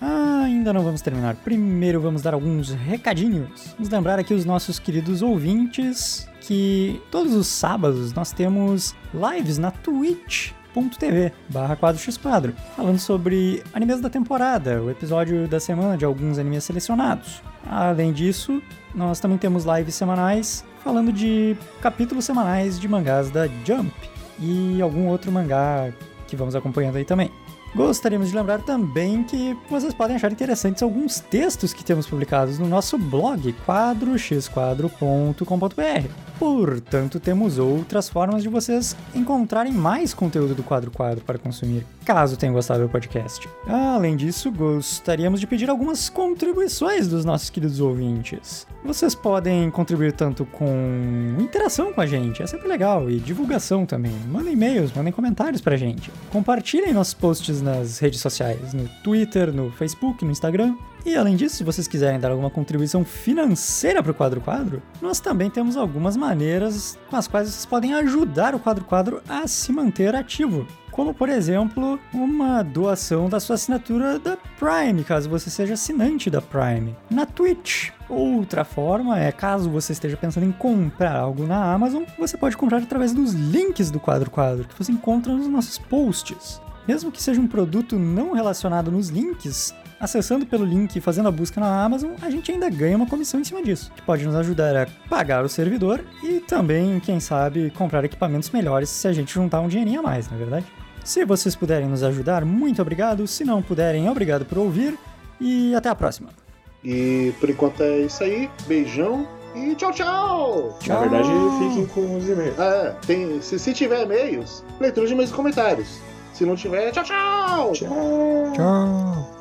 Ah, ainda não vamos terminar. Primeiro vamos dar alguns recadinhos. Vamos lembrar aqui os nossos queridos ouvintes que todos os sábados nós temos lives na twitch.tv barra quadro x quadro, falando sobre animes da temporada, o episódio da semana de alguns animes selecionados. Além disso, nós também temos lives semanais falando de capítulos semanais de mangás da Jump e algum outro mangá que vamos acompanhando aí também. Gostaríamos de lembrar também que vocês podem achar interessantes alguns textos que temos publicados no nosso blog quadroxquadro.com.br. Portanto, temos outras formas de vocês encontrarem mais conteúdo do Quadro Quadro para consumir, caso tenham gostado do podcast. Além disso, gostaríamos de pedir algumas contribuições dos nossos queridos ouvintes. Vocês podem contribuir tanto com interação com a gente, é sempre legal, e divulgação também. Mandem e-mails, mandem comentários pra gente. Compartilhem nossos posts nas redes sociais, no Twitter, no Facebook, no Instagram. E além disso, se vocês quiserem dar alguma contribuição financeira para o Quadro Quadro, nós também temos algumas maneiras com as quais vocês podem ajudar o Quadro Quadro a se manter ativo. Como, por exemplo, uma doação da sua assinatura da Prime, caso você seja assinante da Prime, na Twitch. Outra forma é, caso você esteja pensando em comprar algo na Amazon, você pode comprar através dos links do Quadro Quadro, que você encontra nos nossos posts. Mesmo que seja um produto não relacionado nos links, acessando pelo link e fazendo a busca na Amazon, a gente ainda ganha uma comissão em cima disso, que pode nos ajudar a pagar o servidor e também, quem sabe, comprar equipamentos melhores se a gente juntar um dinheirinho a mais, não é verdade? Se vocês puderem nos ajudar, muito obrigado. Se não puderem, obrigado por ouvir e até a próxima. E por enquanto é isso aí. Beijão e tchau, tchau! Na verdade, fiquem com os e-mails. Ah, tem, se, se tiver e-mails, leitura de e-mails e comentários. Se não tiver, tchau, tchau! Tchau. Tchau!「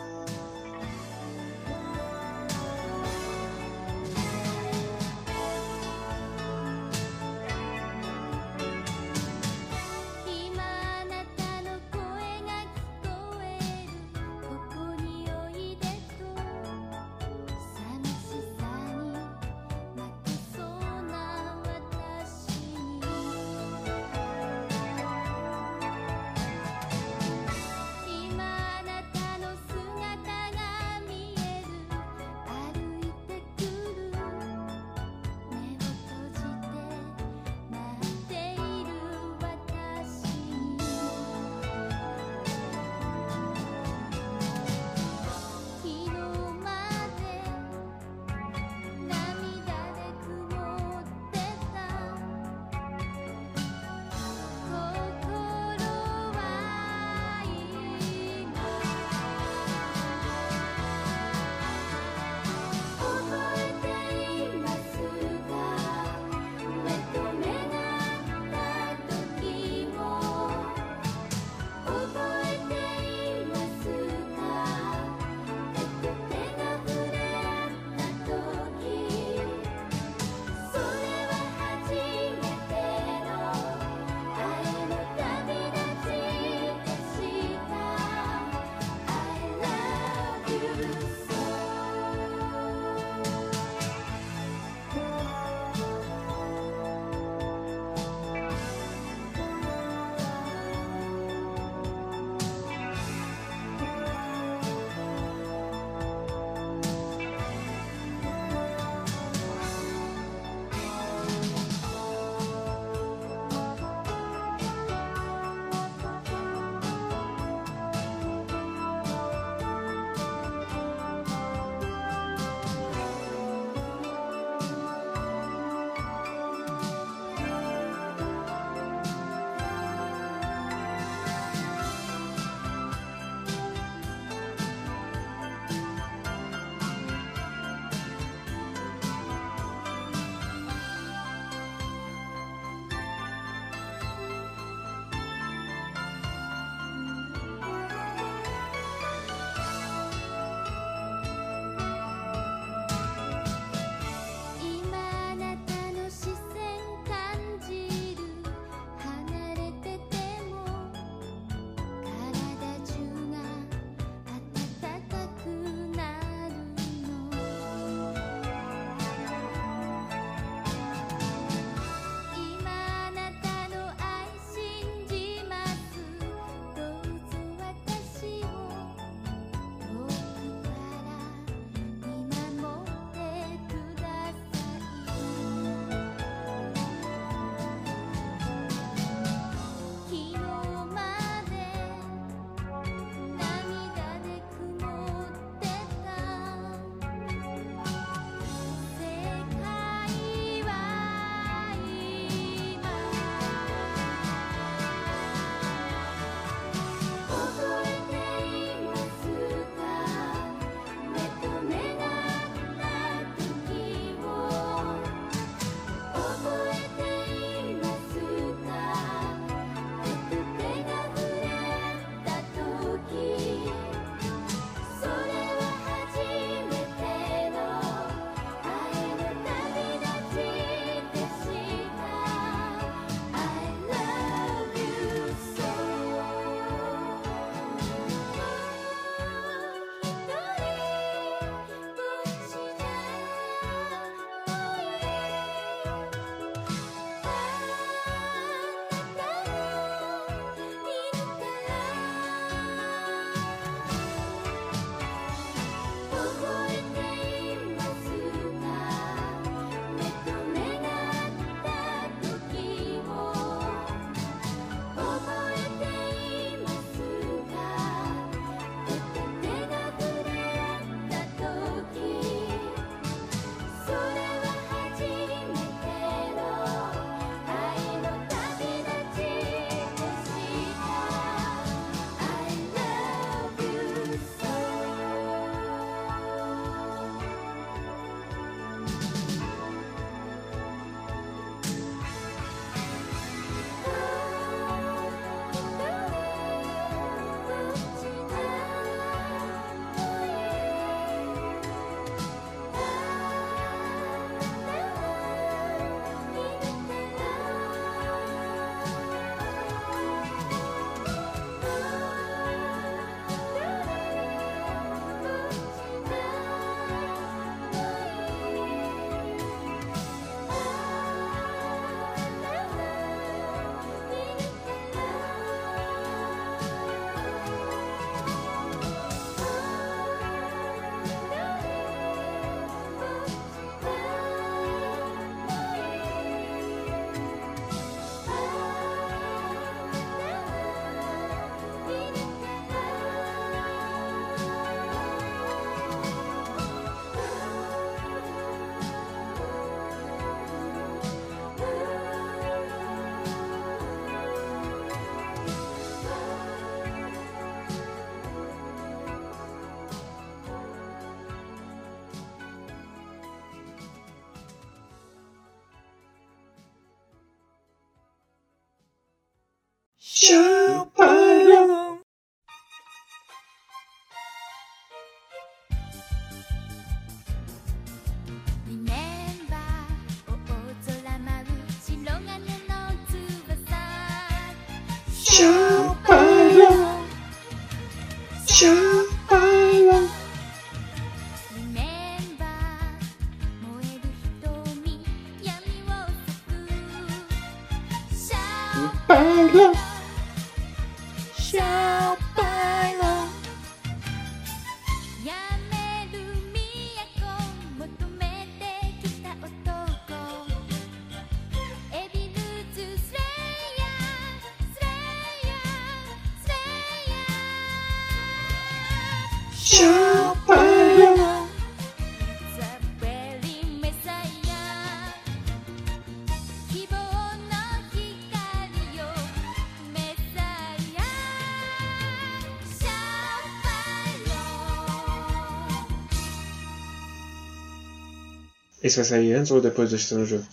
se vai sair antes ou depois do Estranho Jogo.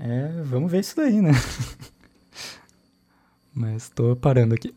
É, vamos ver isso daí, né? [LAUGHS] Mas tô parando aqui.